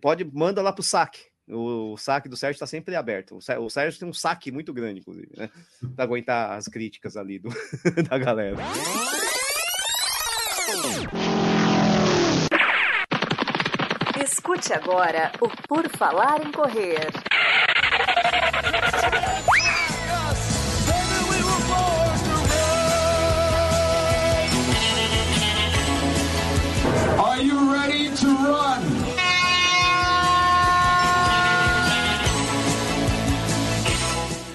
pode, manda lá pro saque. O, o saque do Sérgio está sempre aberto. O, o Sérgio tem um saque muito grande, inclusive, né? Para aguentar as críticas ali do, da galera. Escute agora o Por Falar em Correr.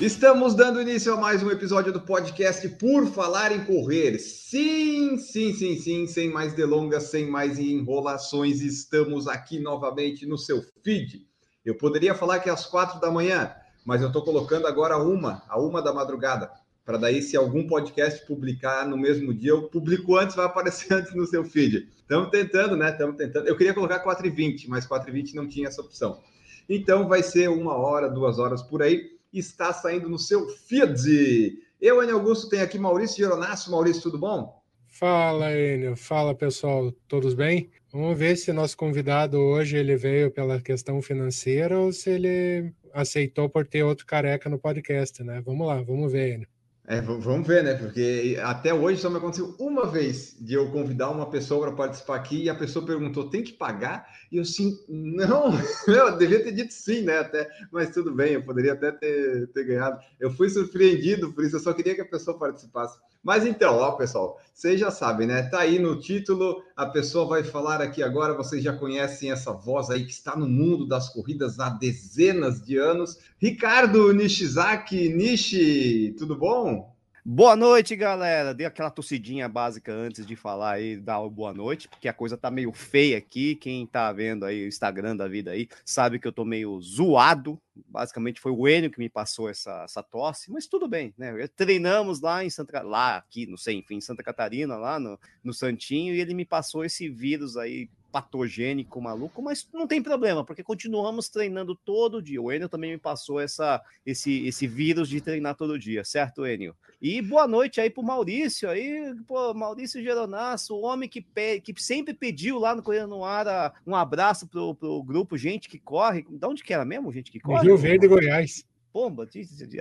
Estamos dando início a mais um episódio do podcast Por Falar em Correr. Sim, sim, sim, sim, sem mais delongas, sem mais enrolações, estamos aqui novamente no seu feed. Eu poderia falar que é às quatro da manhã, mas eu estou colocando agora uma, a uma da madrugada, para daí, se algum podcast publicar no mesmo dia, eu publico antes, vai aparecer antes no seu feed. Estamos tentando, né? Estamos tentando. Eu queria colocar 4h20, mas 4h20 não tinha essa opção. Então vai ser uma hora, duas horas por aí está saindo no seu feed. Eu, Enio Augusto, tenho aqui Maurício Geronasso. Maurício, tudo bom? Fala, Enio. Fala, pessoal. Todos bem? Vamos ver se nosso convidado hoje ele veio pela questão financeira ou se ele aceitou por ter outro careca no podcast, né? Vamos lá, vamos ver, Enio. É, vamos ver, né? Porque até hoje só me aconteceu uma vez de eu convidar uma pessoa para participar aqui e a pessoa perguntou: tem que pagar? E eu assim, não, eu devia ter dito sim, né? Até, mas tudo bem, eu poderia até ter, ter ganhado. Eu fui surpreendido por isso, eu só queria que a pessoa participasse. Mas então, ó, pessoal, vocês já sabem, né? Tá aí no título, a pessoa vai falar aqui agora, vocês já conhecem essa voz aí que está no mundo das corridas há dezenas de anos. Ricardo Nishizaki, Nishi, tudo bom? Boa noite, galera. Dei aquela tossidinha básica antes de falar aí, dar boa noite, porque a coisa tá meio feia aqui. Quem tá vendo aí o Instagram da vida aí sabe que eu tô meio zoado. Basicamente foi o Enio que me passou essa, essa tosse, mas tudo bem, né? Treinamos lá em Santa lá aqui, não sei, enfim, em Santa Catarina, lá no, no Santinho, e ele me passou esse vírus aí patogênico maluco, mas não tem problema, porque continuamos treinando todo dia. O Enio também me passou essa, esse, esse vírus de treinar todo dia, certo, Enio? E boa noite aí pro Maurício aí, pô, Maurício Geronasso, o homem que, pe... que sempre pediu lá no Correio no Ar um abraço pro, pro grupo Gente que Corre. De onde que era mesmo, Gente que Corre? Rio Verde, Goiás. Pomba,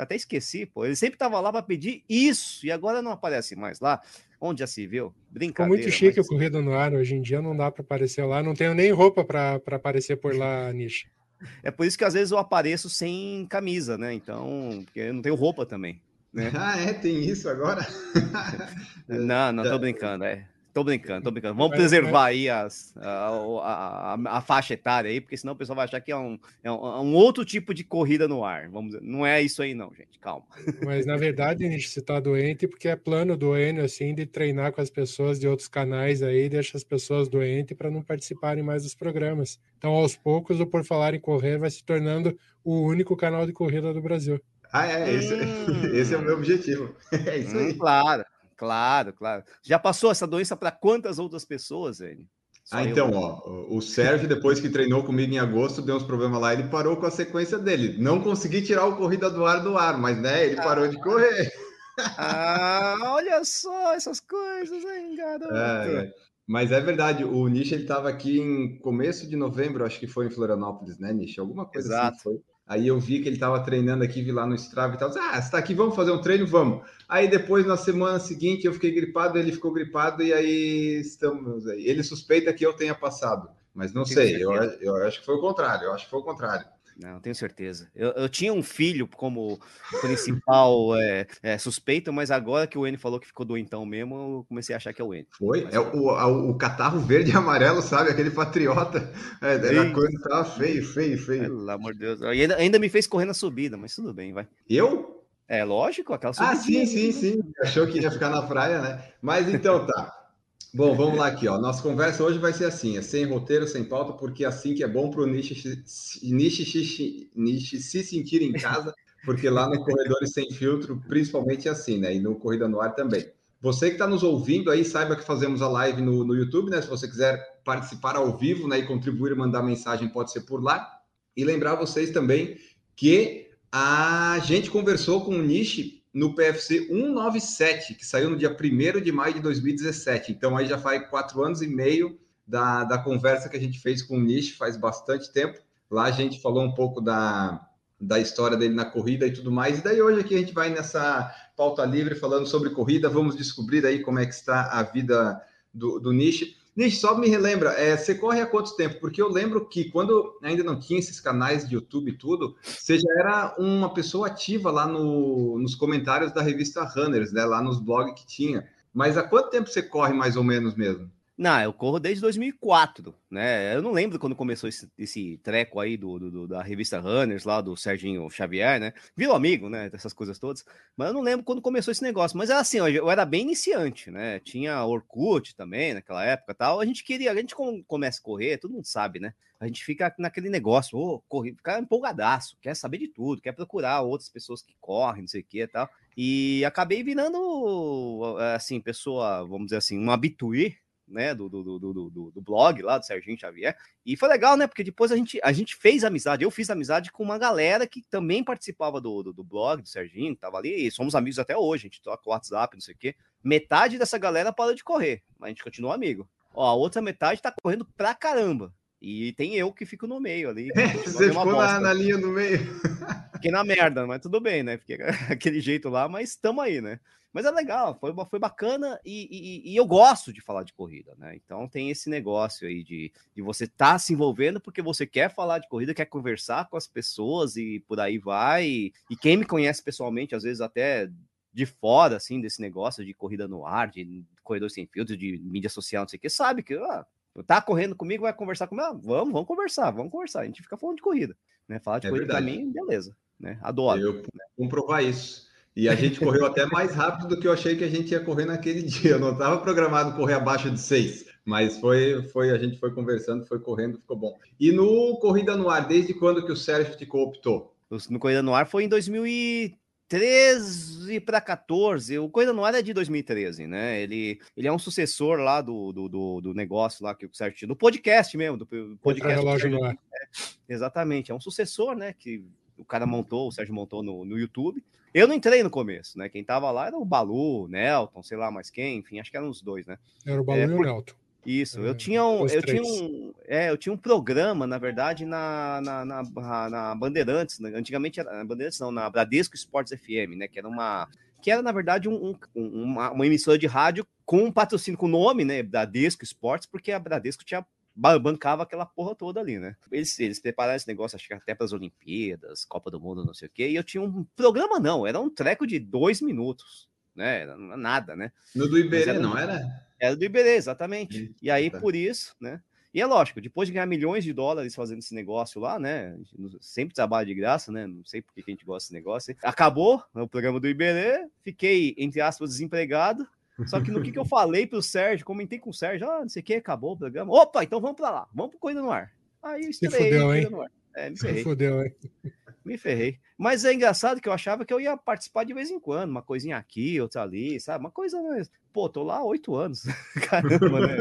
até esqueci, pô. Ele sempre tava lá para pedir isso e agora não aparece mais lá. Onde já se viu? Brincadeira. Ficou muito chique mas... o Corrida no Ar. Hoje em dia não dá para aparecer lá. Não tenho nem roupa para aparecer por lá, Nish. É por isso que às vezes eu apareço sem camisa, né? Então, porque eu não tenho roupa também. Né? Ah, é? Tem isso agora? não, não tô brincando, é. Tô brincando, tô brincando. Vamos preservar aí as, a, a, a, faixa etária aí, porque senão o pessoal vai achar que é um, é um, é um, outro tipo de corrida no ar. Vamos dizer. Não é isso aí, não, gente. Calma. Mas na verdade, a gente se tá doente, porque é plano do Enio, assim, de treinar com as pessoas de outros canais aí, deixa as pessoas doentes para não participarem mais dos programas. Então, aos poucos, o Por Falar em Correr vai se tornando o único canal de corrida do Brasil. Ah, é, esse, hum. esse é o meu objetivo. É isso aí. Hum, claro. Claro, claro. Já passou essa doença para quantas outras pessoas, Enio? ah, então, eu... ó, o Sérgio, depois que treinou comigo em agosto, deu uns problemas lá, ele parou com a sequência dele. Não consegui tirar o corrida do ar do ar, mas né, ele parou ah. de correr. Ah, olha só essas coisas, hein, garoto? É, é. Mas é verdade, o Nish ele estava aqui em começo de novembro, acho que foi em Florianópolis, né, Nish? Alguma coisa assim Exato. assim foi. Aí eu vi que ele estava treinando aqui, vi lá no Strava e tal. Ah, você está aqui, vamos fazer um treino? Vamos. Aí depois, na semana seguinte, eu fiquei gripado, ele ficou gripado e aí estamos aí. Ele suspeita que eu tenha passado, mas não sei, eu, eu acho que foi o contrário, eu acho que foi o contrário. Não, tenho certeza. Eu, eu tinha um filho como principal é, é, suspeito, mas agora que o N falou que ficou doentão mesmo, eu comecei a achar que é o N. Foi? Mas... É o, o, o, catarro verde e amarelo, sabe? Aquele patriota. É, era coisa tava feio, feio, feio. Pelo amor de Deus. E ainda, ainda me fez correr na subida, mas tudo bem, vai. Eu? É lógico, aquela subida. Ah, sim, sim, sim. Achou que ia ficar na praia, né? Mas então tá. Bom, vamos lá aqui, ó. Nossa conversa hoje vai ser assim, é sem roteiro, sem pauta, porque é assim que é bom para o niche, niche, niche se sentir em casa, porque lá no Corredores Sem Filtro, principalmente é assim, né? E no Corrida no Ar também. Você que está nos ouvindo aí, saiba que fazemos a live no, no YouTube, né? Se você quiser participar ao vivo né, e contribuir, mandar mensagem, pode ser por lá. E lembrar vocês também que a gente conversou com o Niche no PFC 197, que saiu no dia 1 de maio de 2017. Então, aí já faz quatro anos e meio da, da conversa que a gente fez com o Nish faz bastante tempo. Lá a gente falou um pouco da, da história dele na corrida e tudo mais. E daí hoje aqui a gente vai nessa pauta livre falando sobre corrida. Vamos descobrir aí como é que está a vida do, do Nish. Nish, só me relembra, é, você corre há quanto tempo? Porque eu lembro que quando ainda não tinha esses canais de YouTube e tudo, você já era uma pessoa ativa lá no, nos comentários da revista Runners, né? Lá nos blogs que tinha. Mas há quanto tempo você corre mais ou menos mesmo? Não, eu corro desde 2004, né? Eu não lembro quando começou esse, esse treco aí do, do, da revista Runners, lá do Serginho Xavier, né? Virou amigo, né? Dessas coisas todas. Mas eu não lembro quando começou esse negócio. Mas era assim, eu era bem iniciante, né? Tinha Orkut também naquela época tal. A gente queria, a gente começa a correr, todo mundo sabe, né? A gente fica naquele negócio, ô, oh, correr, fica empolgadaço, quer saber de tudo, quer procurar outras pessoas que correm, não sei o que e tal. E acabei virando, assim, pessoa, vamos dizer assim, um habitué né, do, do, do, do, do blog lá do Serginho Xavier. E foi legal, né? Porque depois a gente, a gente fez amizade, eu fiz amizade com uma galera que também participava do, do, do blog do Serginho, que tava ali, e somos amigos até hoje, a gente toca o WhatsApp, não sei o quê. Metade dessa galera parou de correr, mas a gente continua amigo. Ó, a outra metade tá correndo pra caramba. E tem eu que fico no meio ali. É, você ficou na, na, linha do meio. Fiquei na merda, mas tudo bem, né? Fiquei aquele jeito lá, mas estamos aí, né? Mas é legal, foi, foi bacana e, e, e, eu gosto de falar de corrida, né? Então tem esse negócio aí de, de você estar tá se envolvendo porque você quer falar de corrida, quer conversar com as pessoas e por aí vai. E, e quem me conhece pessoalmente, às vezes até de fora, assim, desse negócio de corrida no ar, de corredor sem filtro, de mídia social, não sei o que, sabe que ah, tá correndo comigo, vai conversar comigo, ah, vamos, vamos conversar, vamos conversar. A gente fica falando de corrida, né? Falar de é corrida verdade. pra mim, beleza, né? Adoro. Eu né? comprovar isso. E a gente correu até mais rápido do que eu achei que a gente ia correr naquele dia. Eu não estava programado correr abaixo de seis, mas foi, foi a gente foi conversando, foi correndo, ficou bom. E no Corrida no Ar, desde quando que o Sérgio te cooptou? No Corrida no Ar foi em 2013 para 14. O Corrida no Ar é de 2013, né? Ele, ele é um sucessor lá do, do, do, do negócio lá que o Sérgio tinha, do podcast mesmo, do podcast. Relógio no ar. É, exatamente, é um sucessor, né? Que o cara montou, o Sérgio montou no, no YouTube. Eu não entrei no começo, né? Quem tava lá era o Balu, Nelton, sei lá mais quem, enfim, acho que eram os dois, né? Era o Balu é, e o Nelton. Isso, eu tinha um, eu tinha um, é, eu tinha um programa, na verdade, na, na, na, na Bandeirantes, né? antigamente era na Bandeirantes não, na Bradesco Sports FM, né, que era uma, que era na verdade um, um, uma, uma emissora de rádio com um patrocínio com o nome, né, Bradesco Sports, porque a Bradesco tinha bancava aquela porra toda ali, né? Eles, eles prepararam esse negócio, acho que até para as Olimpíadas, Copa do Mundo, não sei o quê, e eu tinha um programa, não, era um treco de dois minutos, né? Era nada, né? No do Iberê, era, não era? Era do Iberê, exatamente. e aí, tá. por isso, né? E é lógico, depois de ganhar milhões de dólares fazendo esse negócio lá, né? Sempre trabalho de graça, né? Não sei por que a gente gosta desse negócio. Acabou o programa do Iberê, fiquei, entre aspas, desempregado. Só que no que, que eu falei pro Sérgio, comentei com o Sérgio, ah, não sei o que, acabou o programa. Opa, então vamos para lá, vamos pro Coisa no Ar. Aí eu estrei, fudeu, hein? É, me ferrei. Fudeu, hein? Me ferrei. Mas é engraçado que eu achava que eu ia participar de vez em quando, uma coisinha aqui, outra ali, sabe? Uma coisa. Pô, tô lá há oito anos. Caramba, né?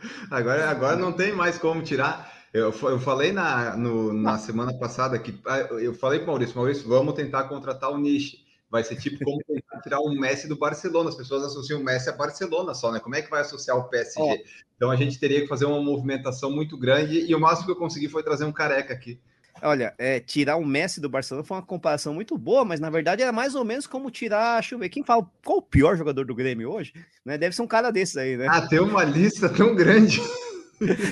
agora, agora não tem mais como tirar. Eu, eu falei na, no, na semana passada que ah, eu falei para Maurício, Maurício, vamos tentar contratar o Niche. Vai ser tipo como tentar tirar um Messi do Barcelona. As pessoas associam o Messi a Barcelona só, né? Como é que vai associar o PSG? Oh. Então a gente teria que fazer uma movimentação muito grande e o máximo que eu consegui foi trazer um careca aqui. Olha, é, tirar o Messi do Barcelona foi uma comparação muito boa, mas na verdade era mais ou menos como tirar, deixa eu ver, quem fala, qual o pior jogador do Grêmio hoje? Né? Deve ser um cara desses aí, né? Ah, tem uma lista tão grande.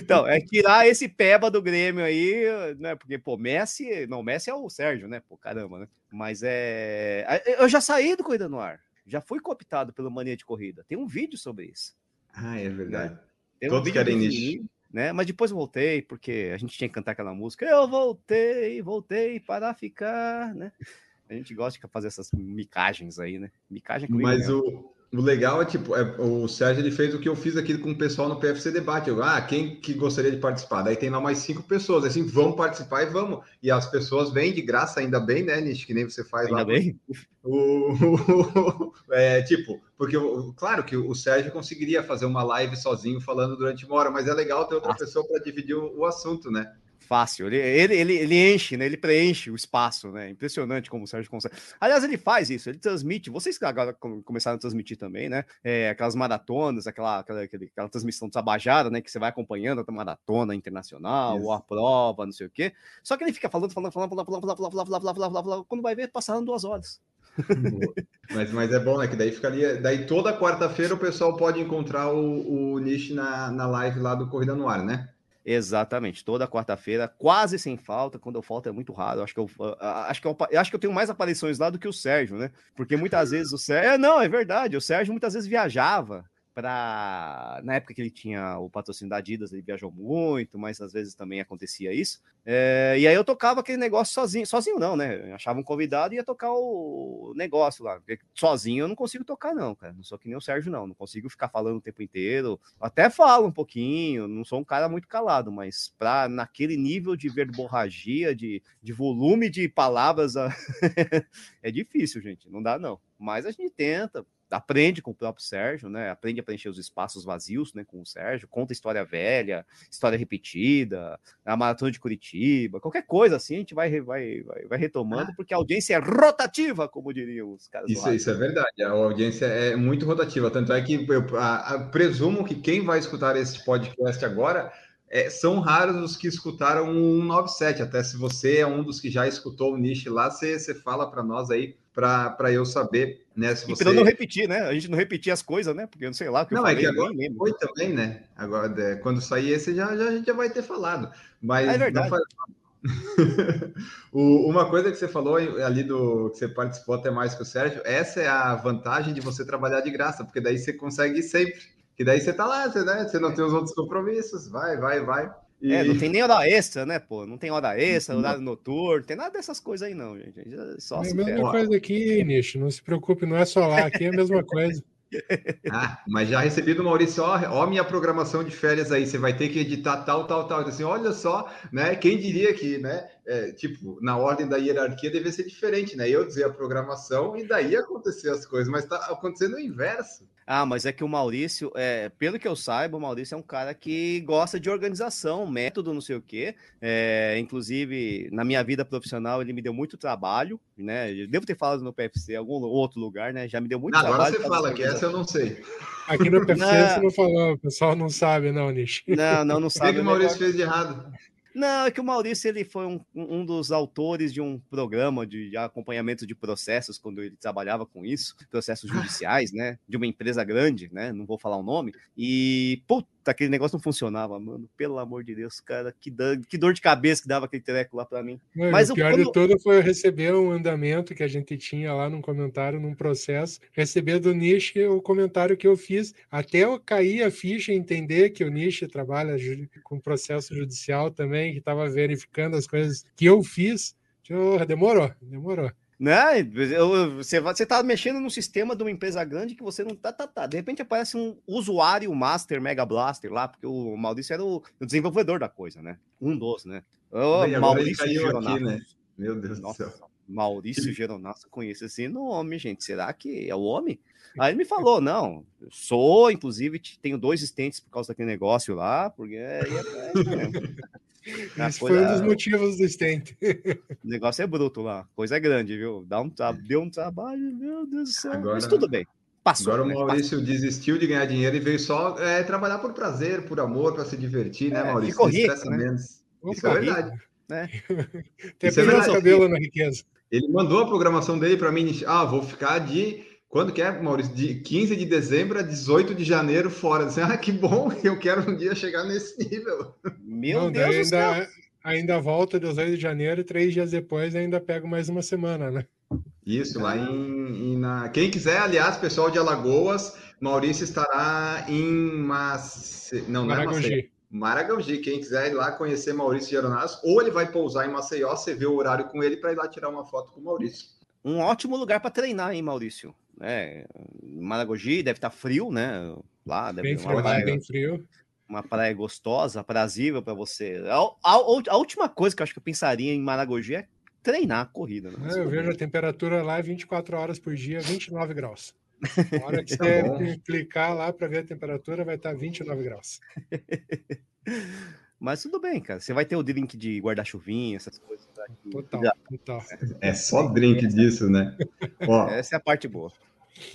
Então, é tirar esse peba do Grêmio aí, né? Porque, pô, Messi. Não, Messi é o Sérgio, né? Pô, caramba, né? Mas é. Eu já saí do Corrida no Ar. Já fui cooptado pela mania de corrida. Tem um vídeo sobre isso. Ah, é verdade. Né? Tem Todos um querem. Né? Mas depois voltei, porque a gente tinha que cantar aquela música. Eu voltei, voltei para ficar, né? A gente gosta de fazer essas micagens aí, né? Micagem comigo Mas mesmo. o o legal é tipo, é, o Sérgio ele fez o que eu fiz aqui com o pessoal no PFC Debate. Eu, ah, quem que gostaria de participar? Daí tem lá mais cinco pessoas, assim, vamos participar e vamos. E as pessoas vêm de graça, ainda bem, né, Nish? Que nem você faz ainda lá. Ainda bem. O, é, tipo, porque claro que o Sérgio conseguiria fazer uma live sozinho falando durante uma hora, mas é legal ter outra ah. pessoa para dividir o, o, assunto, né? Fácil. Ele, ele, ele, ele, enche, né? Ele preenche o espaço, né? Impressionante como o Sérgio consegue. Aliás, ele faz isso, ele transmite. Vocês agora começaram a transmitir também, né? É, aquelas maratonas, aquela, aquela, aquela transmissão desabajada, né? Que você vai acompanhando a maratona internacional, ou a prova, não sei o quê. Só que ele fica falando, falando, falando, falando, falando, falando, falando, falando, falando, falando, falando, quando vai ver, passaram duas horas. mas, mas é bom, né? Que daí ficaria. Daí toda quarta-feira o pessoal pode encontrar o, o Nish na, na live lá do Corrida no Ar, né? Exatamente, toda quarta-feira, quase sem falta. Quando eu falto é muito raro. Acho que eu, acho que eu, acho que eu tenho mais aparições lá do que o Sérgio, né? Porque muitas vezes o Sérgio. É, não, é verdade. O Sérgio muitas vezes viajava para na época que ele tinha o patrocínio da Adidas, ele viajou muito, mas às vezes também acontecia isso. É, e aí eu tocava aquele negócio sozinho, sozinho não, né? Eu achava um convidado e ia tocar o negócio lá. Porque sozinho eu não consigo tocar, não, cara. Não sou que nem o Sérgio, não. Não consigo ficar falando o tempo inteiro. Até falo um pouquinho, não sou um cara muito calado, mas para naquele nível de verborragia, de, de volume de palavras, é difícil, gente. Não dá, não. Mas a gente tenta, aprende com o próprio Sérgio, né? Aprende a preencher os espaços vazios, né? Com o Sérgio, conta história velha, história repetida, a maratona de Curitiba, qualquer coisa assim, a gente vai, vai, vai, vai retomando, ah. porque a audiência é rotativa, como diriam os caras. Isso, isso é verdade, a audiência é muito rotativa, tanto é que eu a, a, presumo que quem vai escutar esse podcast agora é, são raros os que escutaram o 197. Até se você é um dos que já escutou o Niche lá, você, você fala para nós aí, para eu saber, né? Se você... E para não repetir, né? A gente não repetir as coisas, né? Porque eu não sei lá. Que não, é falei, é que agora foi também, né? Agora, é, quando sair esse, já, já, a gente já vai ter falado. Mas é verdade. Faz... uma coisa que você falou ali do que você participou até mais que o Sérgio, essa é a vantagem de você trabalhar de graça, porque daí você consegue ir sempre. Que daí você tá lá, você, né? Você não tem os outros compromissos, vai, vai, vai. E... É, não tem nem hora extra, né, pô? Não tem hora extra, horário noturno, não tem nada dessas coisas aí, não, gente. Só é a mesma coisa aqui, Nicho. Não se preocupe, não é só lá, aqui é a mesma coisa. Ah, mas já recebi do Maurício, ó, ó, minha programação de férias aí, você vai ter que editar tal, tal, tal. Assim, olha só, né? Quem diria que, né? É, tipo, na ordem da hierarquia deve ser diferente, né? Eu dizer a programação e daí acontecer as coisas, mas tá acontecendo o inverso. Ah, mas é que o Maurício, é, pelo que eu saiba, o Maurício é um cara que gosta de organização, método, não sei o quê. É, inclusive, na minha vida profissional, ele me deu muito trabalho, né? Eu devo ter falado no PFC, em algum outro lugar, né? Já me deu muito não, trabalho. Agora você fala que essa eu não sei. Aqui no PFC não. você não falou, o pessoal não sabe, não, Nish. Não, não, não sabe. O que o Maurício fez de errado? Não, é que o Maurício ele foi um, um dos autores de um programa de, de, acompanhamento de processos quando ele trabalhava com isso, processos judiciais, né? De uma empresa grande, né? Não vou falar o nome. E, puta, aquele negócio não funcionava, mano. Pelo amor de Deus, cara, que, dor, que dor de cabeça que dava aquele treco lá para mim. Mano, Mas o pior quando... de tudo foi eu receber um andamento que a gente tinha lá num comentário, num processo, receber do Nish o comentário que eu fiz, até eu cair a ficha e entender que o Nish trabalha com processo judicial também, que estava verificando as coisas que eu fiz. Demorou, demorou. Né? Você, você tá mexendo no sistema de uma empresa grande que você não tá, tá, tá. De repente aparece um usuário master Mega Blaster lá, porque o Maurício era o, o desenvolvedor da coisa, né? Um dos, né? O Maurício Geronato. Aqui, né? Meu Deus Nossa, do céu. Maurício Geronato, conheço esse nome, gente. Será que é o homem? Aí ele me falou: não, sou, inclusive, tenho dois estentes por causa daquele negócio lá, porque é, é, Esse foi um dos motivos do stent. O negócio é bruto lá, coisa é grande, viu? Dá um tra... Deu um trabalho, meu Deus do céu. Agora, Mas tudo bem. Passou, agora né? o Maurício Passou. desistiu de ganhar dinheiro e veio só é, trabalhar por prazer, por amor, para se divertir, né, é, Maurício? Ficou rico, né? Isso é verdade. Né? Tem é verdade. cabelo na riqueza. Ele mandou a programação dele para mim. Ah, vou ficar de quando que é, Maurício? De 15 de dezembro a 18 de janeiro fora. Assim, ah, que bom, eu quero um dia chegar nesse nível. Meu Não, Deus do céu. Ainda, ainda volta 18 de janeiro e três dias depois ainda pego mais uma semana, né? Isso, lá em, em na... Quem quiser, aliás, pessoal de Alagoas, Maurício estará em Mace... Não, não é Maceió. Maragaugi, quem quiser ir lá conhecer Maurício Geronasso, ou ele vai pousar em Maceió, você vê o horário com ele para ir lá tirar uma foto com o Maurício. Um ótimo lugar para treinar, hein, Maurício? Né? Maragogi deve estar tá frio, né? Lá deve bem frio, praia, bem frio. Uma praia gostosa, aprazível para você. A, a, a, última coisa que eu acho que eu pensaria em Maragogi é treinar a corrida. Né? É, eu vejo a temperatura lá 24 horas por dia, 29 graus. Na hora que tá você clicar lá para ver a temperatura, vai estar 29 graus. Mas tudo bem, cara. Você vai ter o drink de guarda-chuvinha, essas coisas. Aqui. Total, total. É só drink disso, né? Ó, Essa é a parte boa.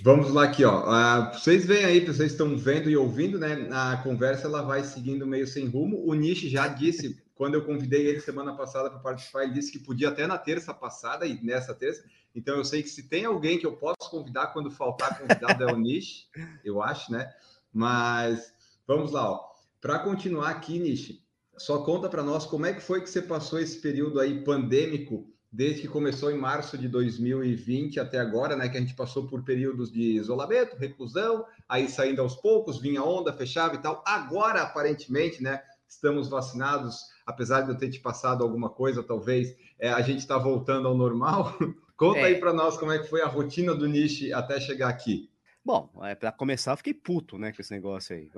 Vamos lá aqui, ó. Uh, vocês veem aí, vocês estão vendo e ouvindo, né? A conversa ela vai seguindo meio sem rumo. O Nishi já disse, quando eu convidei ele semana passada para participar, ele disse que podia até na terça passada e nessa terça. Então eu sei que se tem alguém que eu posso convidar quando faltar convidado é o Nishi, eu acho, né? Mas vamos lá, ó. Para continuar aqui, Nishi, só conta para nós como é que foi que você passou esse período aí pandêmico desde que começou em março de 2020 até agora, né, que a gente passou por períodos de isolamento, reclusão, aí saindo aos poucos, vinha onda, fechava e tal. Agora, aparentemente, né, estamos vacinados, apesar de eu ter te passado alguma coisa, talvez, é, a gente está voltando ao normal. Conta é. aí para nós como é que foi a rotina do Niche até chegar aqui. Bom, é, para começar, eu fiquei puto, né, com esse negócio aí.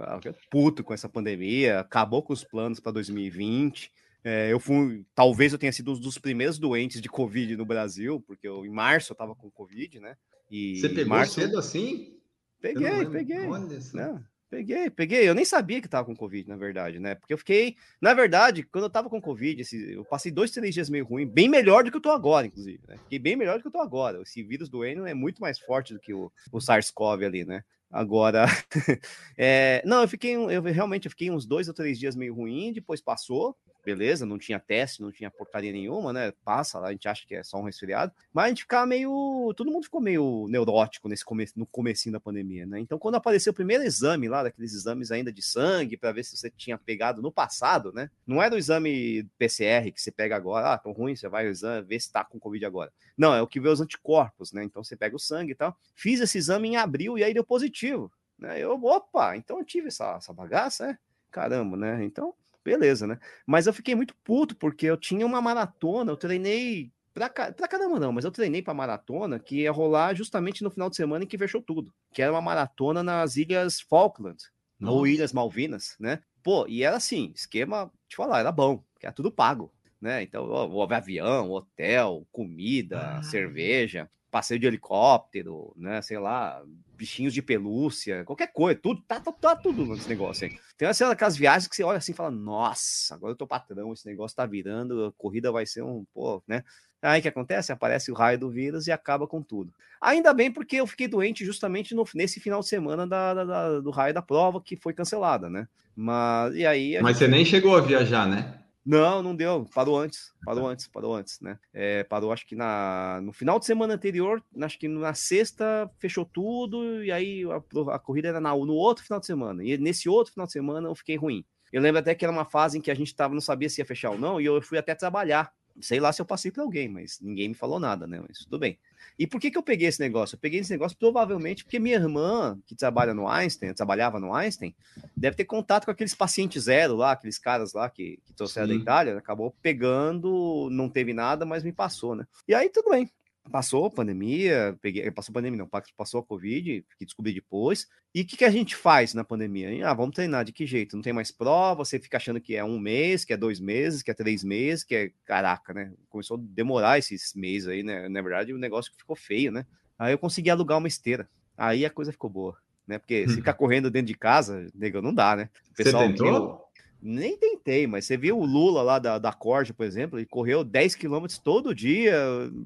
Puto com essa pandemia, acabou com os planos para 2020. É, eu fui, talvez eu tenha sido um dos primeiros doentes de Covid no Brasil, porque eu, em março eu estava com Covid, né? E Você pegou março, cedo assim? Peguei, peguei. Olha só. Não, peguei, peguei. Eu nem sabia que estava com Covid, na verdade, né? Porque eu fiquei, na verdade, quando eu estava com Covid, esse, eu passei dois, três dias meio ruim, bem melhor do que eu tô agora, inclusive, né? Fiquei bem melhor do que eu tô agora. Esse vírus do Eno é muito mais forte do que o, o SARS-CoV ali, né? Agora, é, não, eu fiquei, eu realmente eu fiquei uns dois ou três dias meio ruim, depois passou, beleza, não tinha teste, não tinha porcaria nenhuma, né? Passa, a gente acha que é só um resfriado, mas a gente ficava meio, todo mundo ficou meio neurótico nesse começo, no comecinho da pandemia, né? Então, quando apareceu o primeiro exame lá, daqueles exames ainda de sangue, para ver se você tinha pegado no passado, né? Não era o exame PCR que você pega agora, ah, tão ruim, você vai exame, ver se tá com Covid agora. Não, é o que vê os anticorpos, né? Então, você pega o sangue e tal. Fiz esse exame em abril e aí deu positivo. Né? Eu, opa, então eu tive essa, essa bagaça, é? Caramba, né? Então, beleza, né? Mas eu fiquei muito puto porque eu tinha uma maratona, eu treinei pra, pra caramba não, mas eu treinei pra maratona que ia rolar justamente no final de semana em que fechou tudo, que era uma maratona nas Ilhas Falkland, Nossa. ou Ilhas Malvinas, né? Pô, e era assim, esquema, te falar, era bom, que era tudo pago, né? Então, houve avião, hotel, comida, ah. cerveja passeio de helicóptero, né? Sei lá, bichinhos de pelúcia, qualquer coisa, tudo, tá, tá, tá tudo nesse negócio aí. Tem assim, aquelas viagens que você olha assim e fala, nossa, agora eu tô patrão, esse negócio tá virando, a corrida vai ser um, pô, né? Aí o que acontece? Aparece o raio do vírus e acaba com tudo. Ainda bem porque eu fiquei doente justamente no, nesse final de semana da, da, da, do raio da prova que foi cancelada, né? Mas e aí. Mas gente... você nem chegou a viajar, né? Não, não deu. Parou antes. Parou antes, parou antes, né? É, parou, acho que na, no final de semana anterior, acho que na sexta fechou tudo, e aí a, a corrida era na, no outro final de semana. E nesse outro final de semana eu fiquei ruim. Eu lembro até que era uma fase em que a gente tava, não sabia se ia fechar ou não, e eu fui até trabalhar. Sei lá se eu passei para alguém, mas ninguém me falou nada, né? Mas tudo bem. E por que, que eu peguei esse negócio? Eu peguei esse negócio provavelmente porque minha irmã, que trabalha no Einstein, trabalhava no Einstein, deve ter contato com aqueles pacientes zero lá, aqueles caras lá que, que trouxeram Sim. da Itália, acabou pegando, não teve nada, mas me passou, né? E aí tudo bem passou a pandemia, peguei, passou a pandemia não, passou a Covid, que descobri depois. E o que, que a gente faz na pandemia? Ah, vamos treinar de que jeito? Não tem mais prova, você fica achando que é um mês, que é dois meses, que é três meses, que é caraca, né? Começou a demorar esses meses aí, né? Na verdade, o negócio ficou feio, né? Aí eu consegui alugar uma esteira. Aí a coisa ficou boa, né? Porque se ficar correndo dentro de casa, nego, não dá, né? O pessoal você tentou? Nem tentei, mas você viu o Lula lá da, da Corte, por exemplo, ele correu 10 quilômetros todo dia,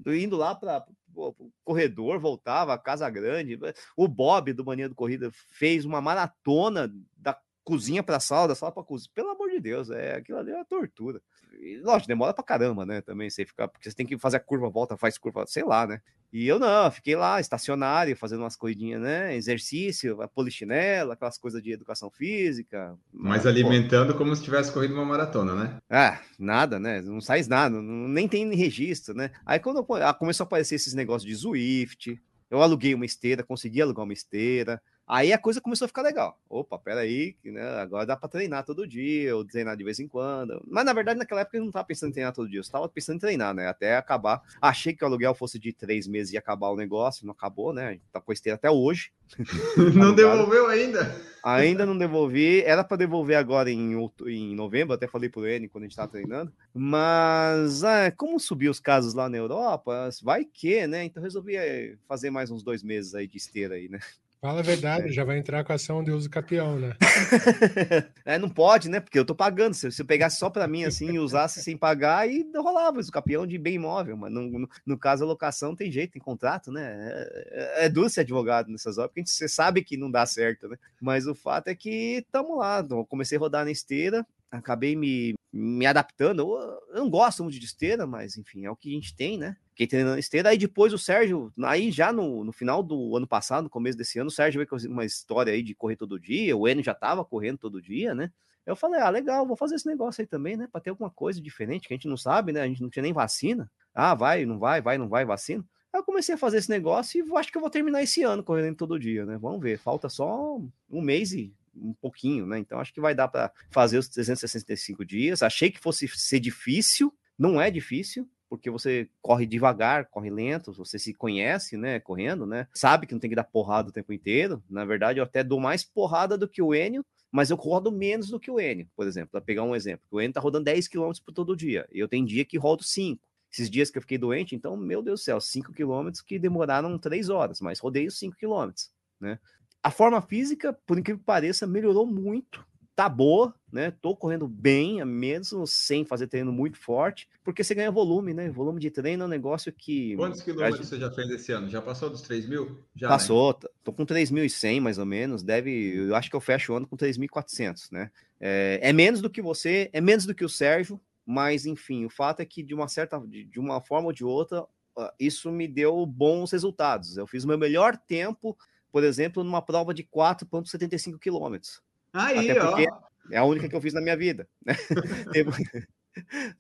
indo lá para o corredor, voltava, Casa Grande. O Bob do Mania do Corrida fez uma maratona da cozinha para sala, da sala para cozinha. Pelo amor de Deus, é aquilo ali é uma tortura. E, lógico, demora pra caramba, né? Também você fica, porque você tem que fazer a curva, volta, faz curva, sei lá, né? E eu não, fiquei lá, estacionário, fazendo umas corridinhas, né? Exercício, a polichinela, aquelas coisas de educação física. Mas alimentando pô. como se tivesse corrido uma maratona, né? Ah, nada, né? Não sai nada, não, nem tem registro, né? Aí quando ah, começou a aparecer esses negócios de Zwift, eu aluguei uma esteira, consegui alugar uma esteira, Aí a coisa começou a ficar legal. Opa, peraí, né? Agora dá para treinar todo dia, ou treinar de vez em quando. Mas na verdade, naquela época eu não estava pensando em treinar todo dia, eu estava pensando em treinar, né? Até acabar. Achei que o aluguel fosse de três meses e acabar o negócio, não acabou, né? Tá com esteira até hoje. não devolveu ainda? Ainda não devolvi. Era para devolver agora em, em novembro, até falei pro N quando a gente estava treinando. Mas, é, como subiu os casos lá na Europa, vai que, né? Então resolvi é, fazer mais uns dois meses aí de esteira aí, né? Fala a verdade, já vai entrar com a ação de uso capião, né? é, não pode, né? Porque eu tô pagando. Se, se eu pegasse só para mim assim e usasse sem pagar, e rolava o capião de bem imóvel. Mas no, no, no, caso, a locação tem jeito, tem contrato, né? É, é, é duro ser advogado nessas horas, porque a gente, você sabe que não dá certo, né? Mas o fato é que estamos lá. Eu comecei a rodar na esteira, acabei me, me adaptando. Eu, eu, não gosto muito de esteira, mas enfim, é o que a gente tem, né? Fiquei treinando esteira. Aí depois o Sérgio, aí já no, no final do ano passado, no começo desse ano, o Sérgio veio com uma história aí de correr todo dia. O Enio já tava correndo todo dia, né? Eu falei, ah, legal, vou fazer esse negócio aí também, né? Para ter alguma coisa diferente que a gente não sabe, né? A gente não tinha nem vacina. Ah, vai, não vai, vai, não vai, vacina. Aí eu comecei a fazer esse negócio e acho que eu vou terminar esse ano correndo todo dia, né? Vamos ver, falta só um mês e um pouquinho, né? Então acho que vai dar para fazer os 365 dias. Achei que fosse ser difícil, não é difícil, porque você corre devagar, corre lento, você se conhece, né, correndo, né? Sabe que não tem que dar porrada o tempo inteiro. Na verdade, eu até dou mais porrada do que o Enio, mas eu rodo menos do que o Enio, por exemplo. Para pegar um exemplo, o Enio tá rodando 10 km por todo dia, eu tenho dia que rodo 5. Esses dias que eu fiquei doente, então, meu Deus do céu, 5 km que demoraram 3 horas, mas rodei os 5 km, né? A forma física, por incrível que pareça, melhorou muito. Tá boa, né? Tô correndo bem, mesmo sem fazer treino muito forte, porque você ganha volume, né? Volume de treino é um negócio que. Quantos quilômetros gente... você já fez esse ano? Já passou dos 3 mil? Já, Passou, né? tô com 3.100 mais ou menos. Deve, eu acho que eu fecho o ano com 3.400, né? É, é menos do que você, é menos do que o Sérgio, mas enfim, o fato é que de uma certa, de, uma forma ou de outra, isso me deu bons resultados. Eu fiz o meu melhor tempo por exemplo, numa prova de 4,75 quilômetros. Aí, ó. É a única que eu fiz na minha vida. Né? teve,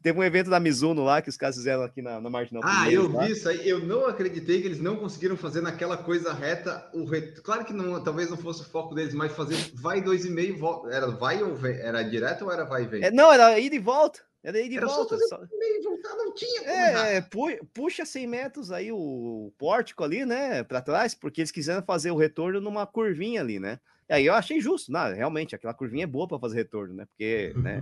teve, um evento da Mizuno lá que os caras fizeram aqui na, na Marginal. Ah, eu lá. vi isso aí. Eu não acreditei que eles não conseguiram fazer naquela coisa reta. O ret... Claro que não, talvez não fosse o foco deles, mas fazer vai dois e meio, volta. Era vai ou vem? Era direto ou era vai e vem? É, não, era ida e volta. Era ida e era volta. Só só... meio voltar, não tinha é, pu puxa 100 metros aí o pórtico ali, né, para trás, porque eles quiseram fazer o retorno numa curvinha ali, né? E aí eu achei justo, não, realmente, aquela curvinha é boa para fazer retorno, né? Porque, né,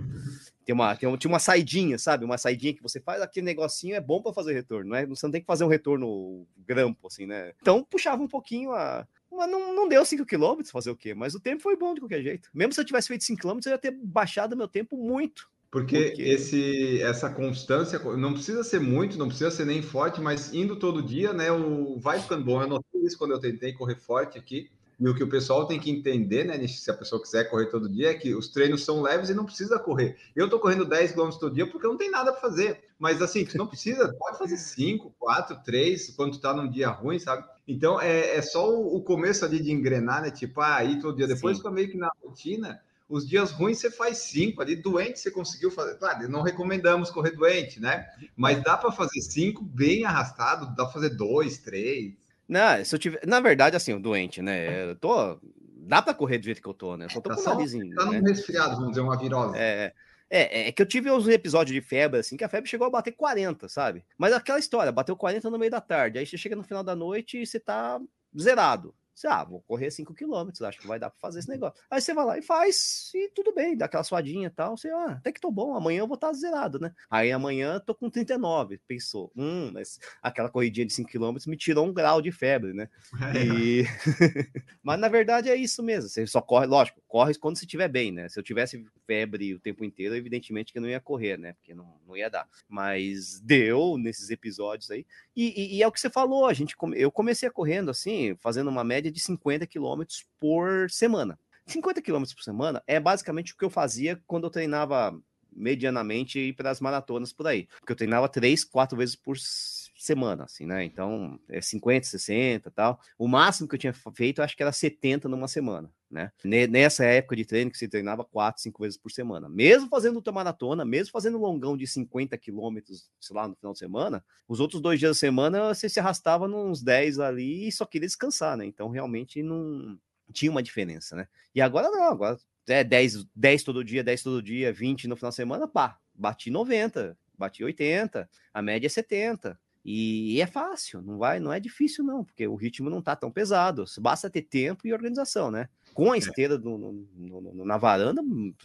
tem uma, tem uma, tinha uma saidinha, sabe? Uma saidinha que você faz, aquele negocinho é bom para fazer retorno, né? Você não tem que fazer um retorno grampo, assim, né? Então puxava um pouquinho a, mas não, não deu 5 km fazer o quê? Mas o tempo foi bom de qualquer jeito. Mesmo se eu tivesse feito 5 km, eu ia ter baixado meu tempo muito. Porque, Porque, esse, essa constância não precisa ser muito, não precisa ser nem forte, mas indo todo dia, né? O vai ficando bom. Eu notei isso quando eu tentei correr forte aqui. E o que o pessoal tem que entender, né, se a pessoa quiser correr todo dia, é que os treinos são leves e não precisa correr. Eu tô correndo 10 km todo dia porque não tenho nada para fazer. Mas assim, tu não precisa, pode fazer 5, 4, 3, quando tu tá num dia ruim, sabe? Então é, é só o, começo ali de engrenar, né? Tipo, ah, aí todo dia. Depois fica meio que na rotina os dias ruins você faz cinco, ali doente você conseguiu fazer. Claro, não recomendamos correr doente, né? Mas dá para fazer cinco bem arrastado, dá para fazer dois, três. Não, se eu tiver. Na verdade, assim, o doente, né? Eu tô. Dá para correr do jeito que eu tô, né? Eu só tô tá com narizinho. Tá né? num resfriado, vamos dizer, uma virose. É. É, é que eu tive uns episódios de febre, assim, que a febre chegou a bater 40, sabe? Mas aquela história, bateu 40 no meio da tarde. Aí você chega no final da noite e você tá zerado. Você, ah, vou correr 5 km, acho que vai dar para fazer esse negócio. Aí você vai lá e faz, e tudo bem, dá aquela suadinha e tal. Você, ah, até que tô bom, amanhã eu vou estar tá zerado, né? Aí amanhã tô com 39, pensou, hum, mas aquela corridinha de 5 km me tirou um grau de febre, né? É. E... mas na verdade é isso mesmo, você só corre, lógico, corre quando você estiver bem, né? Se eu tivesse febre o tempo inteiro, evidentemente que eu não ia correr, né? Porque não, não ia dar. Mas deu nesses episódios aí. E, e, e é o que você falou, a gente, eu comecei correndo assim, fazendo uma média média de 50 quilômetros por semana. 50 quilômetros por semana é basicamente o que eu fazia quando eu treinava medianamente para as maratonas por aí. Porque eu treinava três, quatro vezes por semana, assim, né? Então, é 50, 60 tal. O máximo que eu tinha feito, acho que era 70 numa semana, né? Nessa época de treino que se treinava quatro, cinco vezes por semana. Mesmo fazendo ultramaratona, mesmo fazendo longão de 50 quilômetros, sei lá, no final de semana, os outros dois dias da semana você se arrastava nos 10 ali e só queria descansar, né? Então, realmente não tinha uma diferença, né? E agora não, agora é 10, 10 todo dia, 10 todo dia, 20 no final de semana, pá, bati 90, bati 80, a média é 70. E é fácil, não vai, não é difícil não, porque o ritmo não tá tão pesado. Basta ter tempo e organização, né? Com a é. esteira no, no, no, na varanda,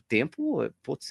tempo, putz,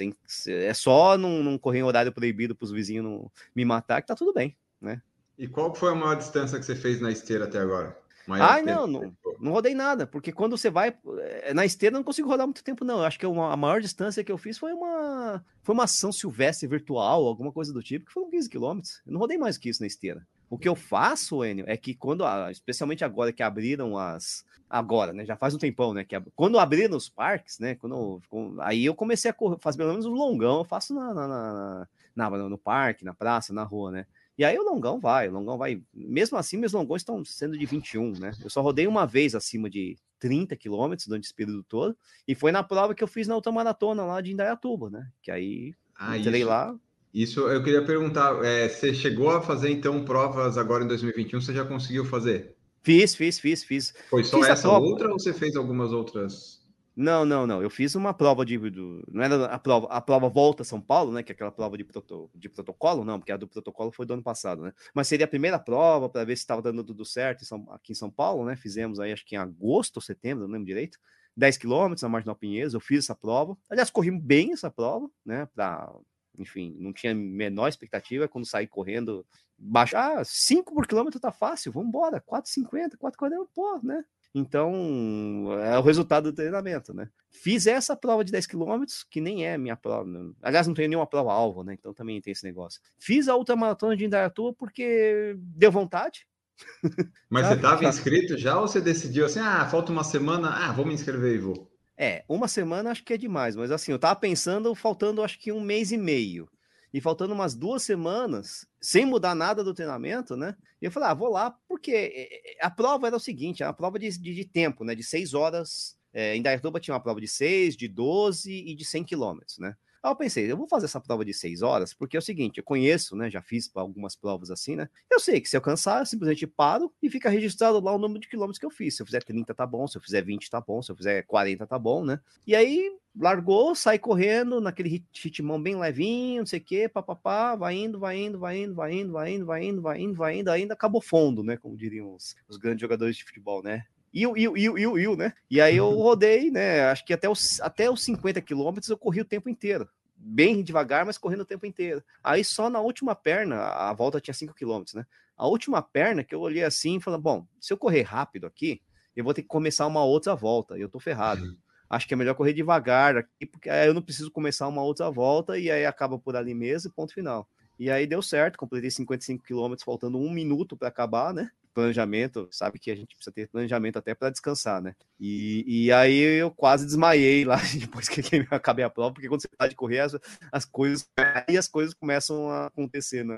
é só não, não correr em horário proibido para os vizinhos não me matar que tá tudo bem, né? E qual foi a maior distância que você fez na esteira até agora? Ah, não, não, não rodei nada, porque quando você vai eh, na esteira, eu não consigo rodar muito tempo, não. Eu acho que uma, a maior distância que eu fiz foi uma, foi uma São Silvestre virtual, alguma coisa do tipo, que foram 15 quilômetros. Eu não rodei mais que isso na esteira. O que eu faço, Enio, é que quando, especialmente agora que abriram as. Agora, né? Já faz um tempão, né? Que quando abriram os parques, né? Quando, aí eu comecei a correr, fazer pelo menos um longão, eu faço na, na, na, na, no parque, na praça, na rua, né? E aí o longão vai, o longão vai. Mesmo assim, meus longões estão sendo de 21, né? Eu só rodei uma vez acima de 30 quilômetros durante esse período todo, e foi na prova que eu fiz na ultramaratona lá de Indaiatuba, né? Que aí ah, entrei isso, lá. Isso eu queria perguntar, é, você chegou a fazer então provas agora em 2021? Você já conseguiu fazer? Fiz, fiz, fiz, fiz. Foi só fiz essa outra ou você fez algumas outras? Não, não, não. Eu fiz uma prova de. Do, não era a prova, a prova Volta São Paulo, né? Que é aquela prova de, proto, de protocolo, não, porque a do protocolo foi do ano passado, né? Mas seria a primeira prova para ver se estava dando tudo certo aqui em São Paulo, né? Fizemos aí, acho que em agosto ou setembro, não lembro direito. 10 quilômetros na Marginal Pinheiros, eu fiz essa prova. Aliás, corri bem essa prova, né? Pra, enfim, não tinha menor expectativa quando saí correndo. Baixar ah, 5 por quilômetro tá fácil, vamos embora. 4,50, 4,40, pô, né? Então, é o resultado do treinamento, né? Fiz essa prova de 10 km, que nem é minha prova. Né? Aliás, não tenho nenhuma prova-alvo, né? Então também tem esse negócio. Fiz a outra maratona de Indaiatuba porque deu vontade. Mas você estava inscrito já ou você decidiu assim, ah, falta uma semana, ah, vou me inscrever e vou? É, uma semana acho que é demais, mas assim, eu tava pensando, faltando acho que um mês e meio e faltando umas duas semanas, sem mudar nada do treinamento, né? E eu falei, ah, vou lá, porque eh, eh, a prova era o seguinte, era uma prova de, de, de tempo, né? De seis horas. É, em Dayatuba tinha uma prova de seis, de 12 e de 100 quilômetros, né? Aí eu pensei, eu vou fazer essa prova de seis horas, porque é o seguinte, eu conheço, né? Já fiz algumas provas assim, né? Eu sei que se eu cansar, eu simplesmente paro e fica registrado lá o número de quilômetros que eu fiz. Se eu fizer 30, tá bom. Se eu fizer 20, tá bom. Se eu fizer 40, tá bom, né? E aí largou, sai correndo naquele ritmão bem levinho, não sei o quê, papapá, vai indo, vai indo, vai indo, vai indo, vai indo, vai indo, vai indo, vai indo, ainda acabou fundo, né? Como diriam os, os grandes jogadores de futebol, né? Iu, iu, iu, iu, iu, né? E aí eu rodei, né? Acho que até os, até os 50 quilômetros eu corri o tempo inteiro bem devagar, mas correndo o tempo inteiro. Aí só na última perna, a volta tinha 5 km, né? A última perna que eu olhei assim e falei, bom, se eu correr rápido aqui, eu vou ter que começar uma outra volta, e eu tô ferrado. Uhum. Acho que é melhor correr devagar aqui, porque aí eu não preciso começar uma outra volta, e aí acaba por ali mesmo, ponto final. E aí deu certo, completei 55 quilômetros, faltando um minuto para acabar, né? planejamento, sabe que a gente precisa ter planejamento até para descansar, né? E, e aí eu quase desmaiei lá depois que eu acabei a prova, porque quando você está de correr, as, as coisas aí as coisas começam a acontecer, né?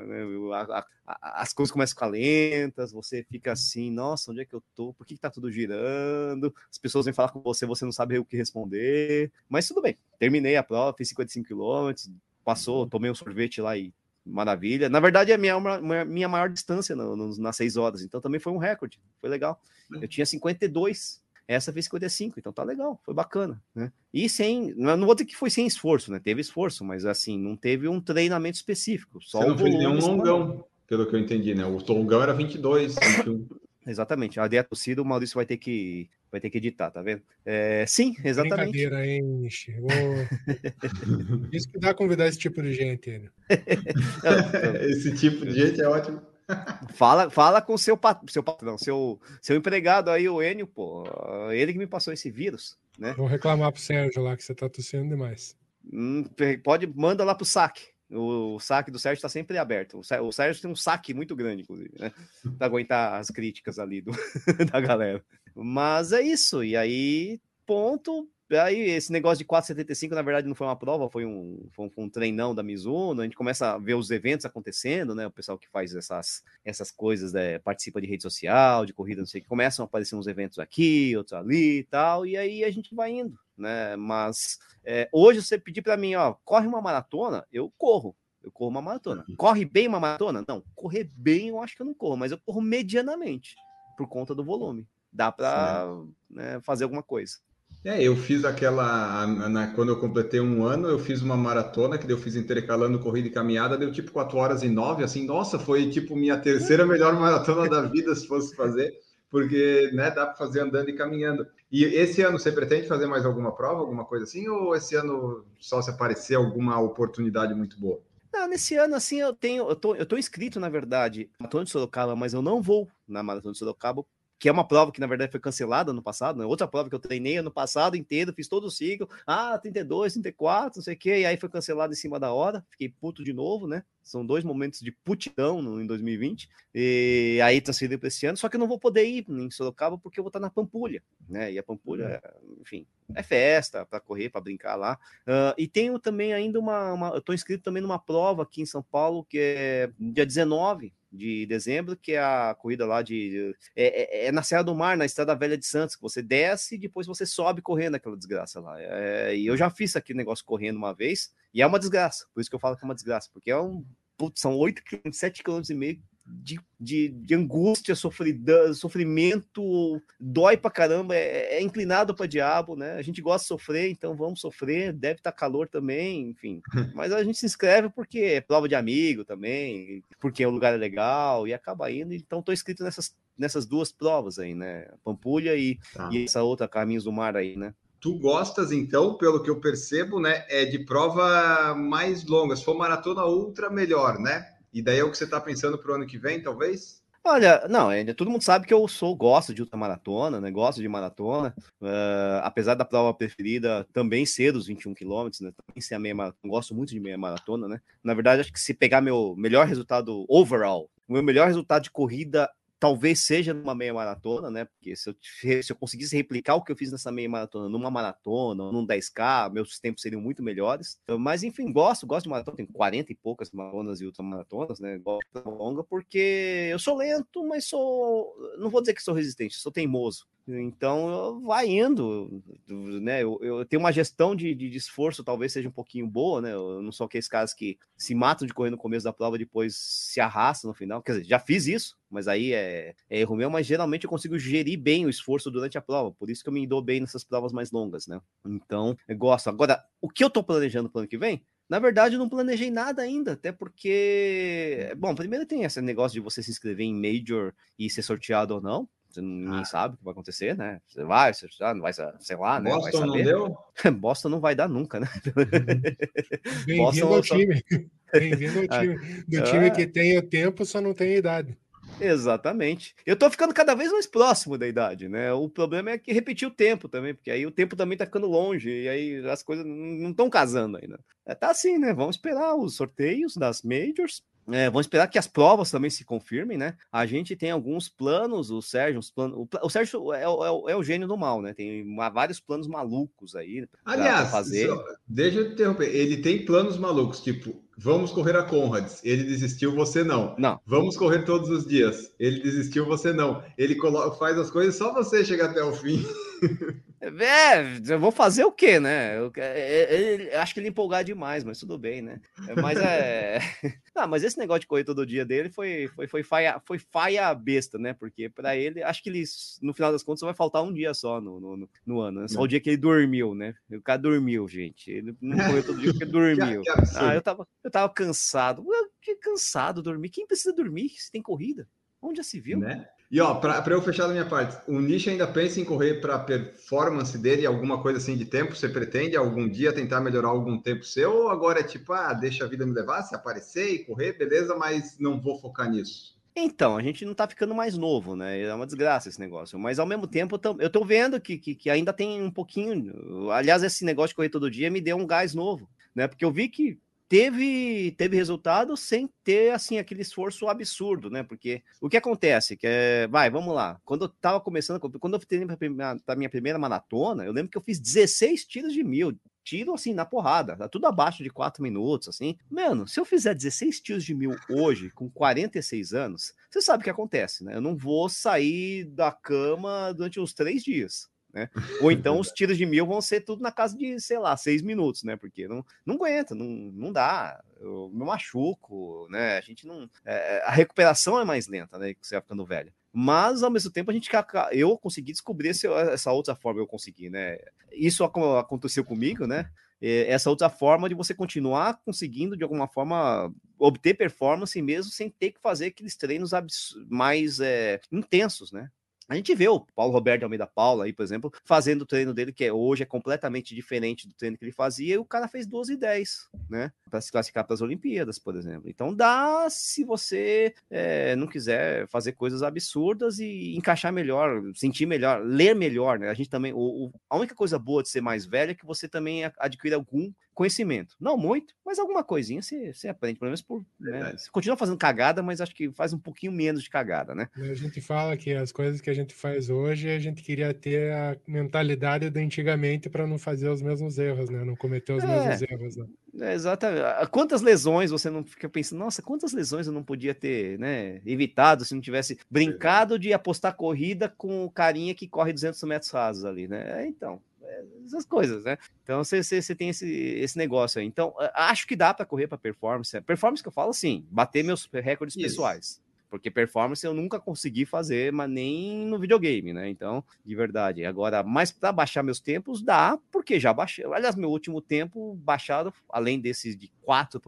A, a, as coisas começam a ficar lentas, você fica assim, nossa, onde é que eu tô? Por que, que tá tudo girando? As pessoas vêm falar com você, você não sabe o que responder. Mas tudo bem, terminei a prova, fiz 55 quilômetros, passou, tomei um sorvete lá e maravilha. Na verdade, é a minha, minha maior distância no, no, nas seis horas, então também foi um recorde, foi legal. É. Eu tinha 52, essa fez 55, então tá legal, foi bacana, né? E sem, não vou dizer que foi sem esforço, né? Teve esforço, mas assim, não teve um treinamento específico. Só Você não fez nenhum longão, pelo que eu entendi, né? O longão era 22, 21. Exatamente. A dieta torcida, o Maurício vai ter que vai ter que editar, tá vendo? É, sim, exatamente. Brincadeira, hein, Chegou... Isso que dá convidar esse tipo de gente, né? esse tipo de gente é ótimo. Fala, fala com seu, pat, seu patrão, seu, seu empregado aí, o Enio, pô. Ele que me passou esse vírus, né? Vou reclamar pro Sérgio lá que você tá tossindo demais. Hum, pode, manda lá pro saque. O, saque do Sérgio está sempre aberto. O Sérgio tem um saque muito grande, inclusive, né? Para aguentar as críticas ali do, da galera. Mas é isso. E aí, ponto. Aí, esse negócio de 4,75, na verdade, não foi uma prova, foi um, foi um, foi um treinão da Mizuno. A gente começa a ver os eventos acontecendo, né? O pessoal que faz essas, essas coisas, né? participa de rede social, de corrida, não sei o que, começam a aparecer uns eventos aqui, outros ali e tal. E aí a gente vai indo, né? Mas é, hoje você pedir para mim, ó, corre uma maratona, eu corro. Eu corro uma maratona. Uhum. Corre bem uma maratona? Não, correr bem eu acho que eu não corro, mas eu corro medianamente por conta do volume. Dá para né, fazer alguma coisa. É, eu fiz aquela. Na, quando eu completei um ano, eu fiz uma maratona que eu fiz intercalando corrida e caminhada, deu tipo 4 horas e 9, assim, nossa, foi tipo minha terceira melhor maratona da vida se fosse fazer porque né, dá para fazer andando e caminhando. E esse ano você pretende fazer mais alguma prova, alguma coisa assim, ou esse ano só se aparecer alguma oportunidade muito boa? Não, nesse ano, assim, eu tenho, eu tô, eu tô inscrito, na verdade, na Maratona de Sorocaba, mas eu não vou na Maratona de Sorocaba, que é uma prova que na verdade foi cancelada no passado, né? Outra prova que eu treinei ano passado inteiro, fiz todo o ciclo, ah, 32, 34, não sei o quê, e aí foi cancelado em cima da hora, fiquei puto de novo, né? São dois momentos de putidão no, em 2020. E aí transferido para esse ano, só que eu não vou poder ir em Sorocaba porque eu vou estar na Pampulha, né? E a Pampulha, uhum. enfim, é festa para correr, para brincar lá. Uh, e tenho também ainda uma, uma eu estou inscrito também numa prova aqui em São Paulo, que é dia 19 de dezembro, que é a corrida lá de. É, é, é, na Serra do Mar, na Estrada Velha de Santos, que você desce e depois você sobe correndo aquela desgraça lá. É, e eu já fiz aquele negócio correndo uma vez, e é uma desgraça. Por isso que eu falo que é uma desgraça, porque é um. Putz, são 8 km, 7 km e meio de, de, de angústia, sofrimento, dói pra caramba, é, é inclinado para diabo, né? A gente gosta de sofrer, então vamos sofrer, deve estar tá calor também, enfim. Mas a gente se inscreve porque é prova de amigo também, porque o lugar é legal e acaba indo. Então tô inscrito nessas, nessas duas provas aí, né? Pampulha e, tá. e essa outra Caminhos do Mar aí, né? Tu gostas, então, pelo que eu percebo, né? É de prova mais longa. Se for maratona ultra, melhor, né? E daí é o que você está pensando para o ano que vem, talvez? Olha, não, ainda todo mundo sabe que eu sou, gosto de ultramaratona, né? Gosto de maratona. Uh, apesar da prova preferida também ser dos 21 quilômetros, né? Também ser a meia maratona, gosto muito de meia maratona, né? Na verdade, acho que se pegar meu melhor resultado overall, meu melhor resultado de corrida talvez seja numa meia maratona, né? Porque se eu, se eu conseguisse replicar o que eu fiz nessa meia maratona numa maratona, num 10K, meus tempos seriam muito melhores. Mas, enfim, gosto, gosto de maratona, tenho 40 e poucas maratonas e ultramaratonas, né? Gosto da longa, porque eu sou lento, mas sou. Não vou dizer que sou resistente, sou teimoso. Então, vai indo, né? Eu, eu tenho uma gestão de, de, de, esforço, talvez seja um pouquinho boa, né? Eu não sou aqueles caras que se matam de correr no começo da prova, depois se arrastam no final. Quer dizer, já fiz isso, mas aí é, é erro meu, mas geralmente eu consigo gerir bem o esforço durante a prova, por isso que eu me dou bem nessas provas mais longas, né? Então, eu gosto. Agora, o que eu tô planejando pro ano que vem? Na verdade, eu não planejei nada ainda, até porque. Bom, primeiro tem esse negócio de você se inscrever em Major e ser sorteado ou não. Você ninguém ah. sabe o que vai acontecer, né? Você vai, você já não vai, sei lá, né? Boston vai não deu? Boston não vai dar nunca, né? Bem-vindo ao só... time. Bem-vindo ao time. Do time que tem o tempo, só não tem idade. Exatamente. Eu tô ficando cada vez mais próximo da idade, né? O problema é que repetir o tempo também, porque aí o tempo também tá ficando longe, e aí as coisas não estão casando ainda. É, tá assim, né? Vamos esperar os sorteios das majors é, vamos esperar que as provas também se confirmem, né? A gente tem alguns planos, o Sérgio, os planos, o, o Sérgio é, é, é, o gênio do mal, né? Tem vários planos malucos aí. Pra, Aliás, fazer. Só, deixa eu interromper. Ele tem planos malucos, tipo, vamos correr a Conrads. Ele desistiu, você não. Não. Vamos correr todos os dias. Ele desistiu, você não. Ele coloca, faz as coisas só você chegar até o fim. É, eu vou fazer o quê, né? Eu, é, é, acho que ele empolgar demais, mas tudo bem, né? Mas é. ah, mas esse negócio de correr todo dia dele foi, foi, foi, faia, foi faia besta, né? Porque para ele, acho que ele, no final das contas, vai faltar um dia só no, no, no ano, né? Só o dia que ele dormiu, né? O cara dormiu, gente. Ele não correu todo dia porque dormiu. ah, eu tava, eu tava cansado. que cansado dormir. Quem precisa dormir se tem corrida? Onde já se viu? Né? E ó, para eu fechar da minha parte, o Nish ainda pensa em correr para performance dele, alguma coisa assim de tempo? Você pretende algum dia tentar melhorar algum tempo seu? Ou agora é tipo, ah, deixa a vida me levar, se aparecer e correr, beleza, mas não vou focar nisso? Então, a gente não tá ficando mais novo, né? É uma desgraça esse negócio. Mas ao mesmo tempo, eu tô vendo que, que, que ainda tem um pouquinho. Aliás, esse negócio de correr todo dia me deu um gás novo, né? Porque eu vi que teve teve resultado sem ter assim aquele esforço absurdo, né? Porque o que acontece que é, vai, vamos lá. Quando eu tava começando, quando eu fiz a minha primeira maratona, eu lembro que eu fiz 16 tiros de mil, tiro assim na porrada, tá tudo abaixo de 4 minutos, assim. Mano, se eu fizer 16 tiros de mil hoje, com 46 anos, você sabe o que acontece, né? Eu não vou sair da cama durante uns três dias né? Ou então os tiros de mil vão ser tudo na casa de, sei lá, seis minutos, né? Porque não, não aguenta, não, não dá. Eu me machuco, né? A gente não. É, a recuperação é mais lenta, né? Você vai ficando velho. Mas ao mesmo tempo a gente eu consegui descobrir essa outra forma eu consegui, né? Isso aconteceu comigo, né? Essa outra forma de você continuar conseguindo de alguma forma obter performance mesmo sem ter que fazer aqueles treinos mais é, intensos, né? A gente vê o Paulo Roberto Almeida Paula aí, por exemplo, fazendo o treino dele, que é, hoje é completamente diferente do treino que ele fazia, e o cara fez 12 e 10, né? para se classificar para as Olimpíadas, por exemplo. Então dá se você é, não quiser fazer coisas absurdas e encaixar melhor, sentir melhor, ler melhor, né? A gente também, o, o, a única coisa boa de ser mais velho é que você também adquire algum conhecimento. Não muito, mas alguma coisinha você, você aprende, pelo menos por. Né? Você continua fazendo cagada, mas acho que faz um pouquinho menos de cagada, né? A gente fala que as coisas que a gente faz hoje, a gente queria ter a mentalidade do antigamente para não fazer os mesmos erros, né? Não cometer os é, mesmos erros. Né? É, exatamente. Quantas lesões você não fica pensando, nossa, quantas lesões eu não podia ter né, evitado se não tivesse brincado de apostar corrida com o carinha que corre 200 metros rasos ali, né? É, então, essas coisas, né? Então você, você, tem esse, esse negócio aí. Então, acho que dá para correr para performance. Performance que eu falo assim, bater meus recordes Isso. pessoais. Porque performance eu nunca consegui fazer, mas nem no videogame, né? Então, de verdade. Agora, mas para baixar meus tempos, dá, porque já baixei. Aliás, meu último tempo baixado, além desses de 4.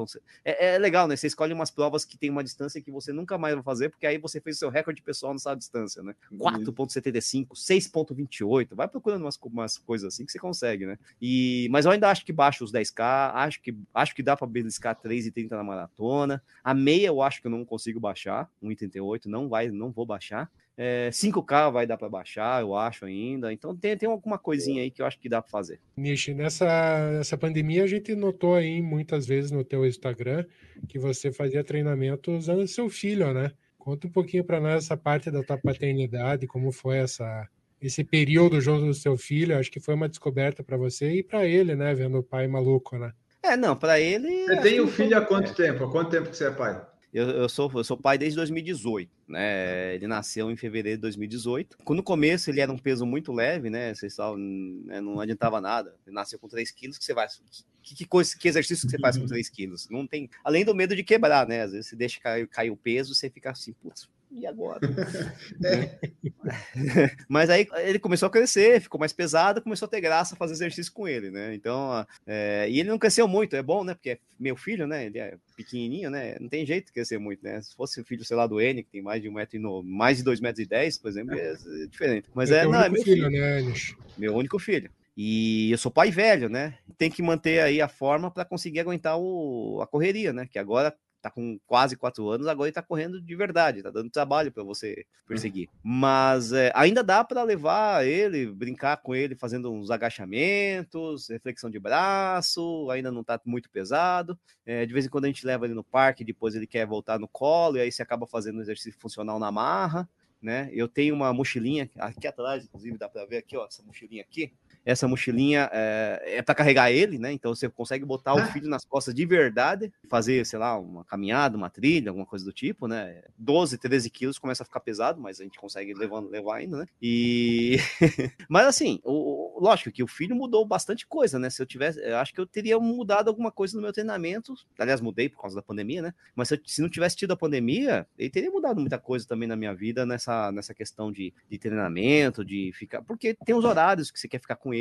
É, é legal, né? Você escolhe umas provas que tem uma distância que você nunca mais vai fazer, porque aí você fez o seu recorde pessoal nessa distância, né? 4,75, 6,28. Vai procurando umas, umas coisas assim que você consegue, né? E, mas eu ainda acho que baixa os 10K, acho que, acho que dá para beliscar 3,30 na maratona. A meia eu acho que eu não consigo baixar, 1,88, não vai, não vou baixar. É, 5K vai dar para baixar, eu acho ainda. Então tem, tem alguma coisinha aí que eu acho que dá para fazer. Nishi, nessa, nessa pandemia a gente notou aí muitas vezes no teu Instagram que você fazia treinamento usando seu filho, né? Conta um pouquinho para nós essa parte da tua paternidade, como foi essa esse período junto do seu filho. Acho que foi uma descoberta para você e para ele, né? Vendo o pai maluco, né? É, não, para ele. Você tem um filho há quanto tempo? Há quanto tempo que você é pai? Eu, eu, sou, eu sou pai desde 2018, né? Ele nasceu em fevereiro de 2018. No começo ele era um peso muito leve, né? Vocês sabem, né? não adiantava nada. Ele nasceu com 3 quilos, que você vai. Que, que, coisa, que exercício que você faz com 3 quilos? Não tem. Além do medo de quebrar, né? Às vezes você deixa cair, cair o peso, você fica assim, putz, e agora? é. Mas aí ele começou a crescer, ficou mais pesado, começou a ter graça fazer exercício com ele, né? Então, é, e ele não cresceu muito, é bom, né? Porque é meu filho, né? Ele é pequenininho, né? Não tem jeito de crescer muito, né? Se fosse o filho, sei lá, do N, que tem mais de um metro e no, mais de dois metros e dez, por exemplo, é, é diferente. Mas é, não, é meu filho, filho né, Meu único filho. E eu sou pai velho, né? Tem que manter aí a forma para conseguir aguentar o, a correria, né? Que agora tá com quase quatro anos, agora ele tá correndo de verdade, tá dando trabalho para você perseguir. Mas é, ainda dá para levar ele, brincar com ele, fazendo uns agachamentos, reflexão de braço, ainda não tá muito pesado. É, de vez em quando a gente leva ele no parque, depois ele quer voltar no colo, e aí você acaba fazendo um exercício funcional na marra. Né? Eu tenho uma mochilinha aqui atrás, inclusive dá para ver aqui, ó, essa mochilinha aqui essa mochilinha é, é para carregar ele, né? Então você consegue botar o ah. filho nas costas de verdade, fazer, sei lá, uma caminhada, uma trilha, alguma coisa do tipo, né? 12, 13 quilos começa a ficar pesado, mas a gente consegue levar, levar ainda, né? E. mas assim, o, lógico que o filho mudou bastante coisa, né? Se eu tivesse, eu acho que eu teria mudado alguma coisa no meu treinamento. Aliás, mudei por causa da pandemia, né? Mas se, eu, se não tivesse tido a pandemia, ele teria mudado muita coisa também na minha vida nessa, nessa questão de, de treinamento, de ficar. Porque tem os horários que você quer ficar com ele.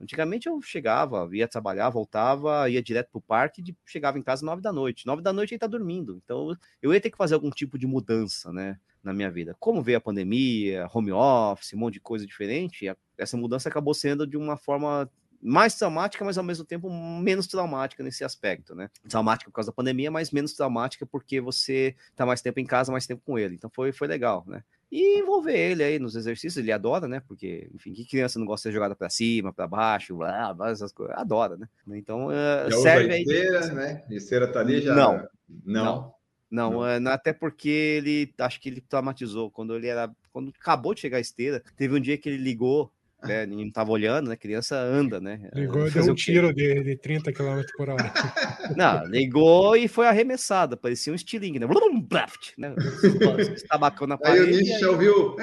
Antigamente eu chegava, ia trabalhar, voltava, ia direto pro parque e chegava em casa nove da noite. Nove da noite ele tá dormindo. Então eu ia ter que fazer algum tipo de mudança, né? Na minha vida. Como veio a pandemia, home office, um monte de coisa diferente, essa mudança acabou sendo de uma forma mais traumática, mas ao mesmo tempo menos traumática nesse aspecto, né? Traumática por causa da pandemia, mas menos traumática porque você tá mais tempo em casa, mais tempo com ele. Então foi, foi legal, né? E envolver ele aí nos exercícios, ele adora, né? Porque, enfim, que criança não gosta de ser jogada para cima, para baixo, blá, blá, essas coisas, adora, né? Então, uh, serve aí. Esteira, né? Esteira tá ali já. Não. Não. não. Não, não. Uh, até porque ele acho que ele traumatizou quando ele era quando acabou de chegar a esteira. Teve um dia que ele ligou né? Ninguém estava olhando, né? Criança anda, né? Ligou e deu um tiro de, de 30 km por hora. Não, ligou e foi arremessada, parecia um estilingue, né? Blum, blaft, né? Tabacão na parede. Aí o Nietzsche ouviu.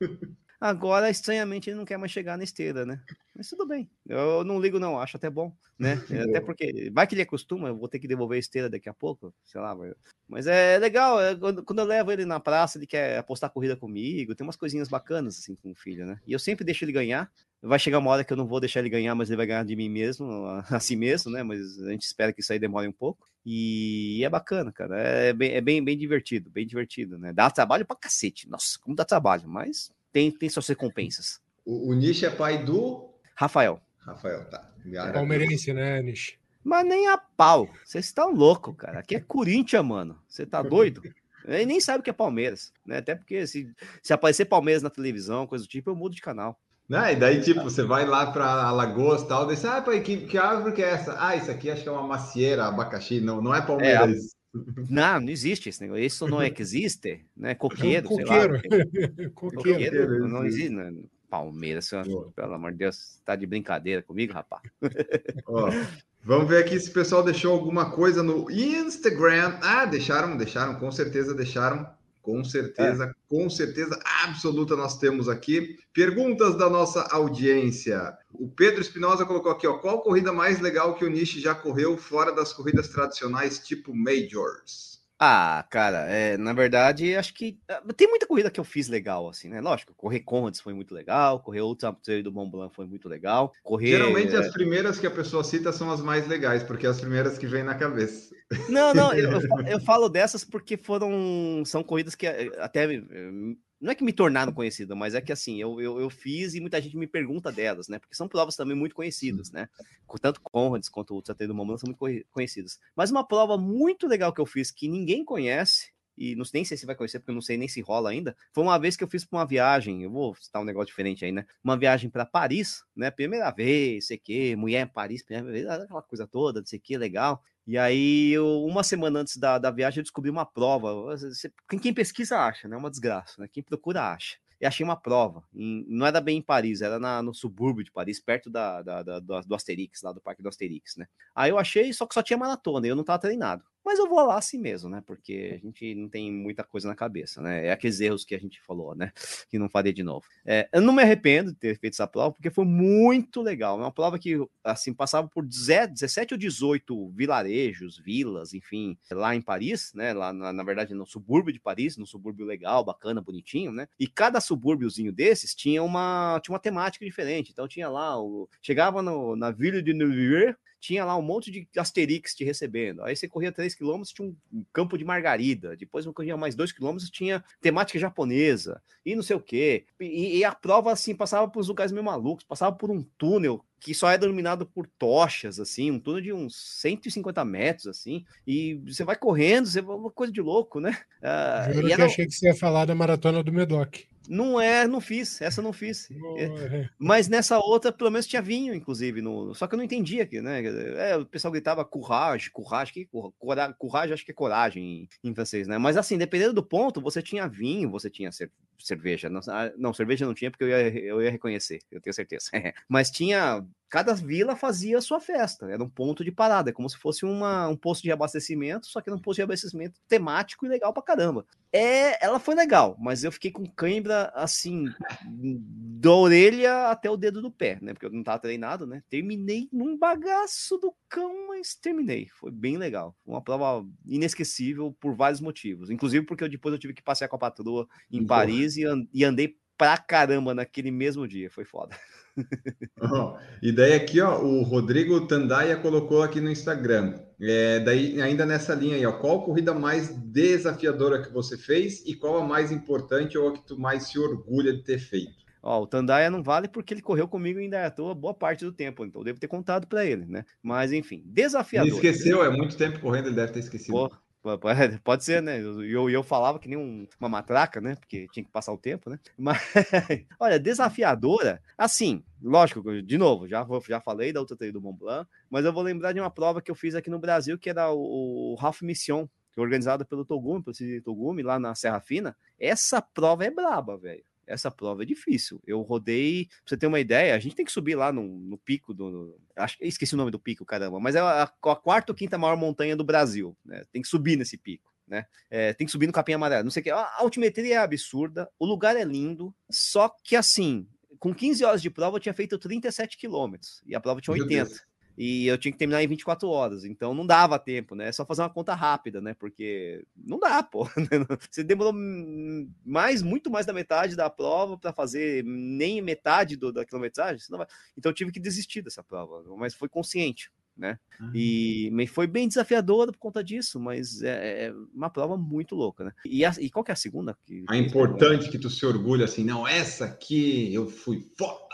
Agora, estranhamente, ele não quer mais chegar na esteira, né? Mas tudo bem. Eu não ligo, não, acho até bom, né? até porque vai que ele acostuma, eu vou ter que devolver a esteira daqui a pouco, sei lá. Mas é legal, é, quando eu levo ele na praça, ele quer apostar corrida comigo, tem umas coisinhas bacanas assim com o filho, né? E eu sempre deixo ele ganhar. Vai chegar uma hora que eu não vou deixar ele ganhar, mas ele vai ganhar de mim mesmo, assim mesmo, né? Mas a gente espera que isso aí demore um pouco. E é bacana, cara. É bem, é bem, bem divertido, bem divertido, né? Dá trabalho pra cacete. Nossa, como dá trabalho, mas tem, tem suas recompensas. O, o Nish é pai do Rafael. Rafael, tá. Palmeirense, né, Nish? Mas nem a pau. Vocês estão loucos, cara. Aqui é Corinthians, mano. Você tá doido? Ele nem sabe o que é Palmeiras, né? Até porque se, se aparecer Palmeiras na televisão, coisa do tipo, eu mudo de canal. Né? E daí, tipo, você vai lá para Alagoas e tal, daí ah, pai, que, que árvore que é essa? Ah, isso aqui acho que é uma macieira, abacaxi, não, não é Palmeiras. Não, não existe esse negócio. Isso não é que existe, né? Coqueiro, coqueiro. sei lá. coqueiro. coqueiro. Não existe, né? Palmeiras, pelo amor de Deus, tá de brincadeira comigo, rapaz. Vamos ver aqui se o pessoal deixou alguma coisa no Instagram. Ah, deixaram, deixaram, com certeza deixaram. Com certeza, é. com certeza absoluta nós temos aqui. Perguntas da nossa audiência. O Pedro Espinosa colocou aqui, ó, qual corrida mais legal que o Nishi já correu fora das corridas tradicionais tipo Majors? Ah, cara, é, na verdade, acho que ah, tem muita corrida que eu fiz legal, assim, né? Lógico, correr Conrads foi muito legal, correr Ultra Trail do Mont Blanc foi muito legal. Correr... Geralmente as primeiras que a pessoa cita são as mais legais, porque é as primeiras que vêm na cabeça. Não, não, eu, eu falo dessas porque foram, são corridas que eh, até eh, não é que me tornaram conhecida, mas é que assim, eu, eu, eu, fiz e muita gente me pergunta delas, né? Porque são provas também muito conhecidas, né? Tanto Conrads quanto o Tratado do Momento são muito conhecidas. Mas uma prova muito legal que eu fiz que ninguém conhece, e não, nem sei se vai conhecer, porque eu não sei nem se rola ainda. Foi uma vez que eu fiz para uma viagem, eu vou citar um negócio diferente aí, né? Uma viagem para Paris, né? Primeira vez, sei que, mulher em Paris, primeira vez, aquela coisa toda, não sei que, legal. E aí, eu, uma semana antes da, da viagem, eu descobri uma prova. Você, quem pesquisa acha, né? É uma desgraça, né? Quem procura acha. E achei uma prova. Em, não era bem em Paris, era na, no subúrbio de Paris, perto da, da, da, do Asterix, lá do Parque do Asterix, né? Aí eu achei, só que só tinha maratona, eu não tava treinado. Mas eu vou lá assim mesmo, né? Porque a gente não tem muita coisa na cabeça, né? É aqueles erros que a gente falou, né? Que não faria de novo. É, eu não me arrependo de ter feito essa prova, porque foi muito legal. É uma prova que, assim, passava por 17 ou 18 vilarejos, vilas, enfim, lá em Paris, né? Lá, na, na verdade, no subúrbio de Paris, no subúrbio legal, bacana, bonitinho, né? E cada subúrbiozinho desses tinha uma, tinha uma temática diferente. Então tinha lá, o, chegava no, na Vila de Neuville, tinha lá um monte de Asterix te recebendo. Aí você corria 3 km, tinha um campo de margarida. Depois eu corria mais 2 km, tinha temática japonesa e não sei o quê. E, e a prova, assim, passava por lugares meio malucos, passava por um túnel que só é dominado por tochas, assim, um túnel de uns 150 metros, assim, e você vai correndo, você uma coisa de louco, né? Uh, Juro que achei que você ia falar da maratona do Medoc. Não é, não fiz, essa não fiz. É, mas nessa outra, pelo menos tinha vinho, inclusive, no, só que eu não entendia aqui, né? É, o pessoal gritava courage, courage, que courage, acho que é coragem em, em, francês, né? Mas assim, dependendo do ponto, você tinha vinho, você tinha cerveja. Não, ah, não, cerveja não tinha porque eu ia, eu ia reconhecer, eu tenho certeza. Mas tinha cada vila fazia a sua festa, era um ponto de parada, é como se fosse uma, um posto de abastecimento, só que era um posto de abastecimento temático e legal pra caramba. É, ela foi legal, mas eu fiquei com cãibra assim, da orelha até o dedo do pé, né? Porque eu não tava treinado, né? Terminei num bagaço do cão, mas terminei. Foi bem legal. Uma prova inesquecível por vários motivos, inclusive porque eu, depois eu tive que passear com a patroa em Paris e, e andei pra caramba naquele mesmo dia, foi foda. Oh, e daí aqui, ó, o Rodrigo Tandaia colocou aqui no Instagram. É, daí, ainda nessa linha aí, ó, qual corrida mais desafiadora que você fez e qual a mais importante ou a que tu mais se orgulha de ter feito? Ó, o Tandaia não vale porque ele correu comigo em Dayatoa boa parte do tempo, então eu devo ter contado para ele, né? Mas enfim, desafiador. Ele esqueceu, é muito tempo correndo, ele deve ter esquecido. Pode ser, né? Eu, eu, eu falava que nem um, uma matraca, né? Porque tinha que passar o tempo, né? Mas, olha, desafiadora, assim, lógico, de novo, já, já falei da outra do Mont Blanc, mas eu vou lembrar de uma prova que eu fiz aqui no Brasil, que era o, Half Mission, é organizado pelo Togumi, pelo Cid Togumi, lá na Serra Fina. Essa prova é braba, velho essa prova é difícil. Eu rodei, pra você ter uma ideia, a gente tem que subir lá no, no pico do. acho, esqueci o nome do pico, caramba, mas é a, a quarta ou quinta maior montanha do Brasil. Né? Tem que subir nesse pico. Né? É, tem que subir no capim amarelo. Não sei o que. A altimetria é absurda, o lugar é lindo, só que assim, com 15 horas de prova, eu tinha feito 37 quilômetros e a prova tinha 80 e eu tinha que terminar em 24 horas, então não dava tempo, né? É só fazer uma conta rápida, né? Porque não dá, pô. Né? Você demorou mais, muito mais da metade da prova para fazer nem metade do, da quilometragem, vai... então eu tive que desistir dessa prova, mas foi consciente. Né? Uhum. E foi bem desafiadora por conta disso, mas é, é uma prova muito louca, né? E, a, e qual que é a segunda? Que, a importante que tu se orgulha assim, não, essa aqui eu fui foda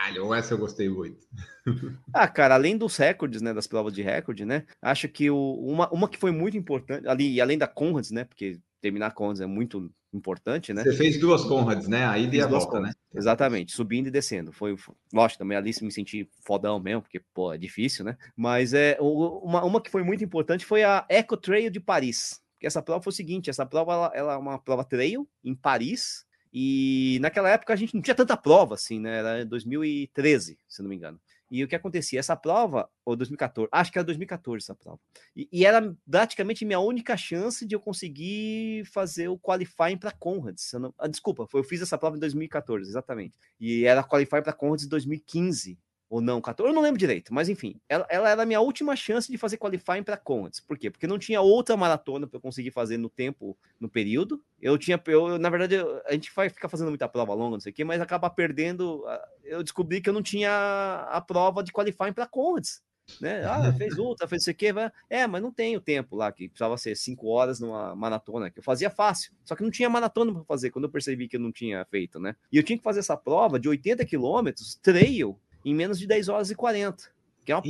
caralho, essa eu gostei muito. ah, cara, além dos recordes, né, das provas de recorde, né, acho que o, uma, uma que foi muito importante, ali, além da Conrads, né, porque terminar Conrads é muito importante, né? Você fez duas Conrads, né? A ida e a volta, né? Exatamente, subindo e descendo. Foi, lógico, também ali me senti fodão mesmo, porque, pô, é difícil, né? Mas é, uma, uma que foi muito importante foi a Eco Trail de Paris. Que essa prova foi o seguinte: essa prova ela, ela é uma prova trail em Paris, e naquela época a gente não tinha tanta prova assim, né? Era 2013, se não me engano. E o que acontecia? Essa prova, ou 2014, acho que era 2014 essa prova. E, e era praticamente minha única chance de eu conseguir fazer o qualifying para Conrads. Não, ah, desculpa, eu fiz essa prova em 2014, exatamente. E era qualifying para Conrads em 2015 ou não, 14, eu não lembro direito, mas enfim, ela, ela era a minha última chance de fazer qualifying para Conrads. Por quê? Porque não tinha outra maratona para eu conseguir fazer no tempo, no período. Eu tinha, eu, na verdade, eu, a gente vai ficar fazendo muita prova longa, não sei o quê, mas acaba perdendo. Eu descobri que eu não tinha a prova de qualifying para Conrads. Né? Ah, fez outra, fez isso aqui, vai... é, mas não tem o tempo lá, que precisava ser cinco horas numa maratona, que eu fazia fácil, só que não tinha maratona para fazer, quando eu percebi que eu não tinha feito, né? E eu tinha que fazer essa prova de 80 quilômetros, trail, em menos de 10 horas e 40. Que é uma...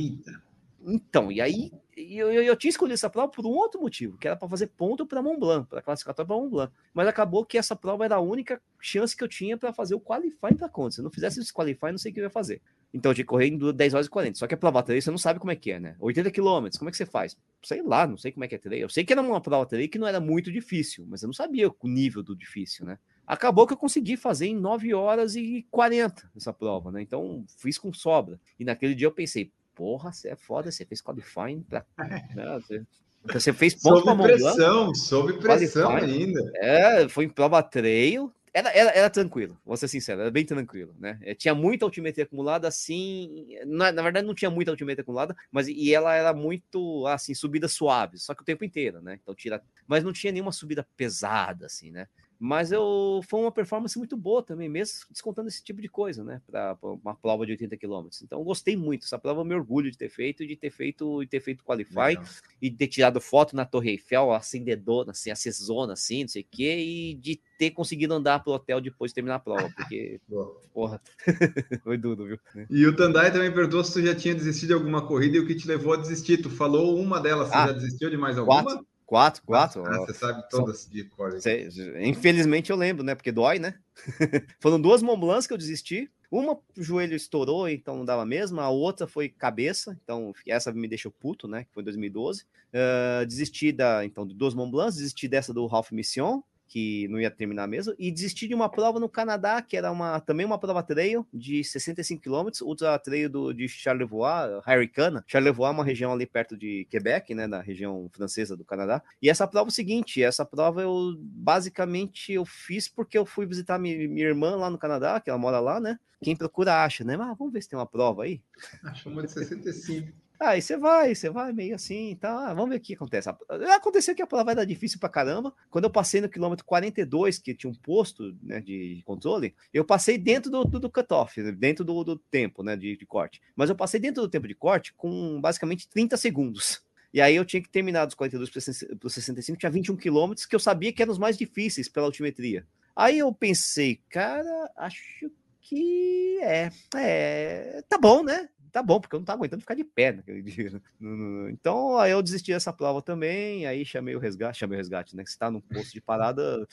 Então, e aí eu, eu, eu, tinha escolhido essa prova por um outro motivo, que era para fazer ponto para Mont Blanc, para classificatória para Mont Blanc. Mas acabou que essa prova era a única chance que eu tinha para fazer o qualifying para conta. Se eu não fizesse esse qualifying, não sei o que eu ia fazer. Então eu tinha que correr em 10 horas e 40. Só que a prova trail você não sabe como é que é, né? 80 quilômetros, como é que você faz? Sei lá, não sei como é que é trail. Eu sei que era uma prova trail que não era muito difícil, mas eu não sabia o nível do difícil, né? Acabou que eu consegui fazer em 9 horas e 40 essa prova, né? Então fiz com sobra. E naquele dia eu pensei, porra, você é foda, você fez qualifying pra. Né? Você... Você fez ponto sob pressão, sob pressão ainda. É, foi em prova trail. Era, era, era tranquilo, vou ser sincero, era bem tranquilo, né? É, tinha muita altimetria acumulada, assim. Na, na, verdade, não tinha muita altimetria acumulada, mas e ela era muito, assim, subida suave, só que o tempo inteiro, né? Então tira. Mas não tinha nenhuma subida pesada, assim, né? Mas eu foi uma performance muito boa também, mesmo descontando esse tipo de coisa, né? Para uma prova de 80 km. Então, gostei muito. Essa prova eu me orgulho de ter feito, de ter feito, de ter feito qualify Legal. e de ter tirado foto na Torre Eiffel, acendedona, assim, acesona, assim, não sei o quê, e de ter conseguido andar pro hotel depois de terminar a prova, porque, porra, foi duro, viu? E o Tandai também perguntou se tu já tinha desistido de alguma corrida e o que te levou a desistir. Tu falou uma delas, você ah, já desistiu de mais alguma? Quatro. Quatro, quatro. Ah, você sabe todas de cor. Infelizmente eu lembro, né? Porque dói, né? Foram duas Mont que eu desisti. Uma o joelho estourou, então não dava mesmo. A outra foi cabeça, então essa me deixou puto, né? Que foi em 2012. Uh, desisti da, então, de duas Mont desisti dessa do Ralph Mission que não ia terminar mesmo, e desisti de uma prova no Canadá, que era uma, também uma prova trail de 65 km, ultra trail do, de Charlevoix, Harricana. Charlevoix é uma região ali perto de Quebec, né, na região francesa do Canadá. E essa prova é o seguinte, essa prova eu basicamente eu fiz porque eu fui visitar minha, minha irmã lá no Canadá, que ela mora lá, né? Quem procura acha, né? Mas vamos ver se tem uma prova aí. Achou uma de 65. Aí você vai, você vai meio assim, tá? Vamos ver o que acontece. Aconteceu que a prova era difícil pra caramba. Quando eu passei no quilômetro 42, que tinha um posto né, de controle, eu passei dentro do, do, do cutoff, dentro do, do tempo né, de, de, corte. Mas eu passei dentro do tempo de corte com basicamente 30 segundos. E aí eu tinha que terminar dos 42 para os 65, tinha 21 quilômetros, que eu sabia que eram os mais difíceis pela altimetria. Aí eu pensei, cara, acho que é, é, tá bom, né? Tá bom, porque eu não tava aguentando ficar de pé naquele dia. Né? Então, aí eu desisti dessa prova também, aí chamei o resgate, chamei o resgate, né? Que está no posto de parada,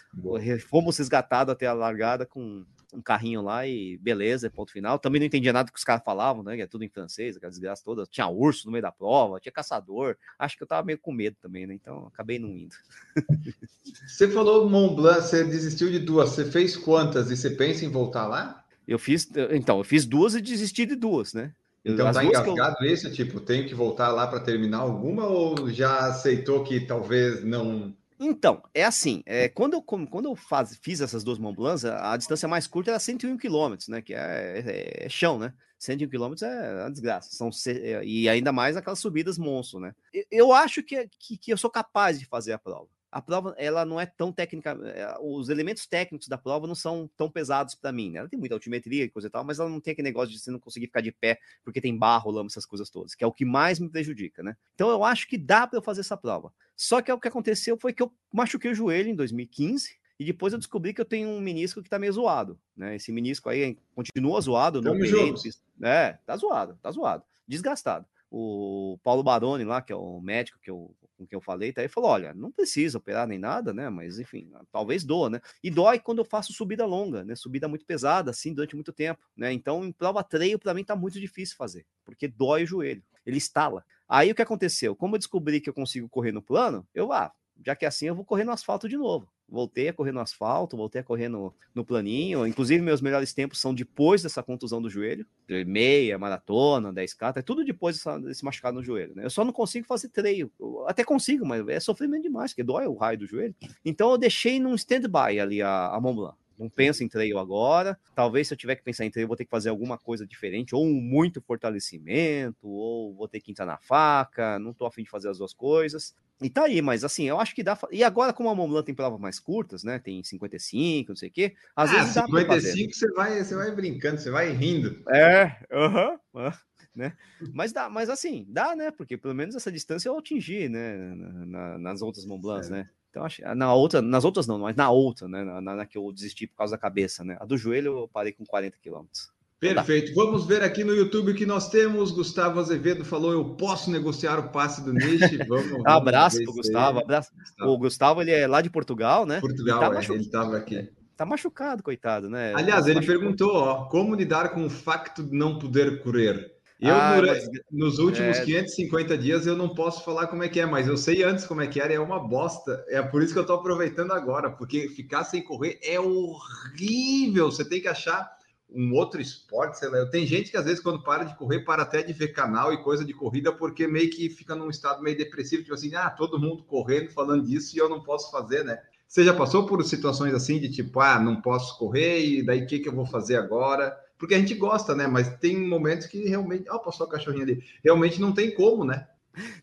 fomos resgatados até a largada com um carrinho lá e beleza, ponto final. Também não entendia nada que os caras falavam, né? Que é tudo em francês, aquela desgraça toda. Tinha urso no meio da prova, tinha caçador. Acho que eu tava meio com medo também, né? Então acabei não indo. Você falou Mont Blanc, você desistiu de duas. Você fez quantas e você pensa em voltar lá? Eu fiz, então, eu fiz duas e desisti de duas, né? Então As tá engasgado eu... isso? Tipo, tem que voltar lá para terminar alguma ou já aceitou que talvez não. Então, é assim, é, quando eu, quando eu faz, fiz essas duas Mont Blancs, a, a, distância mais curta era 101 km, né? Que é, é, é chão, né? 101 km é uma desgraça. São, é, e ainda mais aquelas subidas monstro, né? Eu, eu acho que, que, que eu sou capaz de fazer a prova a prova ela não é tão técnica, eh, os elementos técnicos da prova não são tão pesados para mim, né? Ela tem muita altimetria e coisa e tal, mas ela não tem aquele negócio de você não conseguir ficar de pé porque tem barro, lama, essas coisas todas, que é o que mais me prejudica, né? Então eu acho que dá para eu fazer essa prova. Só que o que aconteceu foi que eu machuquei o joelho em 2015 E depois eu descobri que eu tenho um menisco que tá meio zoado, né? Esse menisco aí continua zoado, não É, tá zoado, tá zoado, desgastado. O Paulo Baroni lá, que é o médico que eu com quem eu falei, tá aí falou: olha, não precisa operar nem nada, né? Mas enfim, talvez doa, né? E dói quando eu faço subida longa, né? Subida muito pesada, assim, durante muito tempo, né? Então, em prova treino, para mim, tá muito difícil fazer, porque dói o joelho, ele estala. Aí o que aconteceu? Como eu descobri que eu consigo correr no plano, eu, ah, já que é assim, eu vou correr no asfalto de novo. Voltei a correr no asfalto, voltei a correr no, no planinho. Inclusive, meus melhores tempos são depois dessa contusão do joelho. Meia, maratona, 10K, é tudo depois dessa, desse machucado no joelho. Né? Eu só não consigo fazer treino. Eu até consigo, mas é sofrimento demais, porque dói o raio do joelho. Então eu deixei num stand-by ali a, a Mont Blanc. Não penso em trail agora. Talvez se eu tiver que pensar em trail, vou ter que fazer alguma coisa diferente, ou muito fortalecimento, ou vou ter que entrar na faca. Não tô afim de fazer as duas coisas. E tá aí, mas assim, eu acho que dá. E agora, como a Mont Blanc tem provas mais curtas, né? Tem 55, não sei o quê. Às ah, vezes dá 55 você vai, você vai brincando, você vai rindo. É, aham. Uh -huh, né? Mas dá, mas assim, dá, né? Porque pelo menos essa distância eu atingi, né? Na, na, nas outras Mont Blancs, né? Então, acho, na outra, nas outras não, mas na outra, né? Na, na, que eu desisti por causa da cabeça, né? A do joelho eu parei com 40 quilômetros. Perfeito. Vamos ver aqui no YouTube o que nós temos. Gustavo Azevedo falou: eu posso negociar o passe do Niche. Vamos. vamos abraço pro Gustavo. Abraço. Gustavo. O Gustavo ele é lá de Portugal, né? Portugal, ele, tá é, ele estava aqui. Tá machucado, coitado, né? Aliás, tá ele machucado. perguntou: ó, como lidar com o facto de não poder correr? Eu, ah, mas... nos últimos é... 550 dias, eu não posso falar como é que é, mas eu sei antes como é que era, é uma bosta. É por isso que eu tô aproveitando agora, porque ficar sem correr é horrível. Você tem que achar um outro esporte, sei lá. Tem gente que às vezes, quando para de correr, para até de ver canal e coisa de corrida, porque meio que fica num estado meio depressivo, tipo assim, ah, todo mundo correndo, falando disso e eu não posso fazer, né? Você já passou por situações assim de tipo, ah, não posso correr, e daí o que, que eu vou fazer agora? Porque a gente gosta, né? Mas tem momentos que realmente. Ó, oh, passou a cachorrinha ali. Realmente não tem como, né?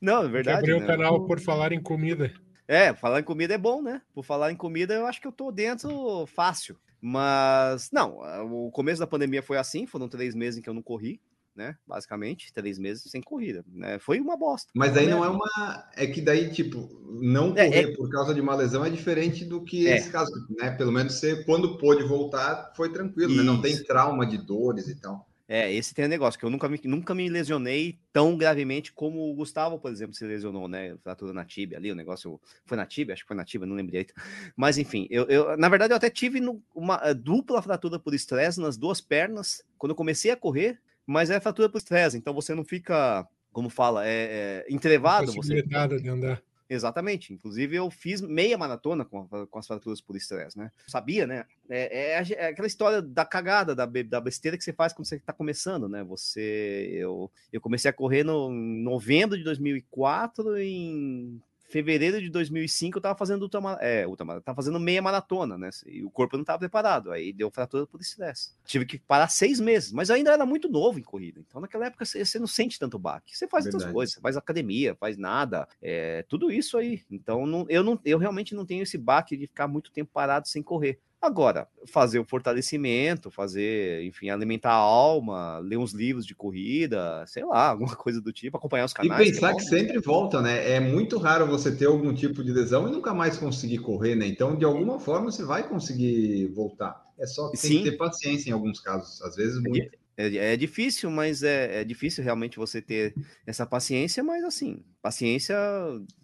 Não, é verdade. Abrir o né? canal por falar em comida. É, falar em comida é bom, né? Por falar em comida, eu acho que eu tô dentro fácil. Mas, não, o começo da pandemia foi assim, foram três meses em que eu não corri né? Basicamente, três meses sem corrida. Né? Foi uma bosta. Mas aí não é uma. É que daí, tipo, não correr é, é... por causa de uma lesão é diferente do que é. esse caso, né? Pelo menos você, quando pôde voltar, foi tranquilo, né? Não tem trauma de dores e tal. É, esse tem um negócio que eu nunca me, nunca me lesionei tão gravemente como o Gustavo, por exemplo, se lesionou, né? Fratura na tíbia ali, o negócio foi na tíbia, acho que foi na tíbia, não lembro direito. Mas enfim, eu, eu na verdade eu até tive uma eh, dupla fratura por estresse nas duas pernas quando eu comecei a correr mas é fratura por estresse, então você não fica, como fala, é, é entrevado. Você... de andar. Exatamente. Inclusive, eu fiz meia maratona com, com as fraturas por estresse, né? Sabia, né? É, é, é, aquela história da cagada, da, da besteira que você faz quando você está começando, né? Você. Eu, eu comecei a correr no em novembro de 2004, em fevereiro de 2005 eu tava fazendo ultramar... é, ultramar... tava fazendo meia maratona, né? E o corpo não tava preparado, aí deu fratura por estresse. Tive que parar seis meses, mas ainda era muito novo em corrida. Então naquela época você, não sente tanto baque. Você faz Verdade. outras coisas, você faz academia, faz nada, é, tudo isso aí. Então não, eu não, eu realmente não tenho esse baque de ficar muito tempo parado sem correr. Agora, fazer o fortalecimento, fazer, enfim, alimentar a alma, ler uns livros de corrida, sei lá, alguma coisa do tipo, acompanhar os canais. E pensar que, que sempre volta, né? É muito raro você ter algum tipo de lesão e nunca mais conseguir correr, né? Então, de alguma forma, você vai conseguir voltar. É só que tem Sim. que ter paciência em alguns casos, às vezes é muito. É, é, difícil, mas é, é, difícil realmente você ter essa paciência, mas assim, paciência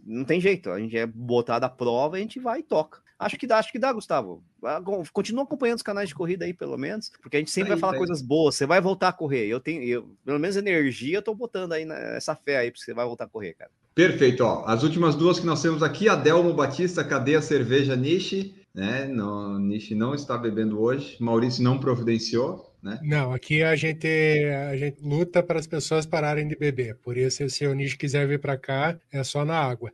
não tem jeito. A gente é botado à prova, a gente vai e toca. Acho que dá, acho que dá, Gustavo. Ah, continua acompanhando os canais de corrida aí, pelo menos, porque a gente sempre aí, vai falar aí. coisas boas. Você vai voltar a correr. Eu tenho, eu, pelo menos energia, eu tô botando aí nessa fé aí, porque você vai voltar a correr, cara. Perfeito, ó. As últimas duas que nós temos aqui, Adelmo Batista, cadê a cerveja Niche? Né? No, Niche não está bebendo hoje. Maurício não providenciou né? Não, aqui a gente, a gente luta para as pessoas pararem de beber. Por isso, se o Nish quiser vir para cá, é só na água.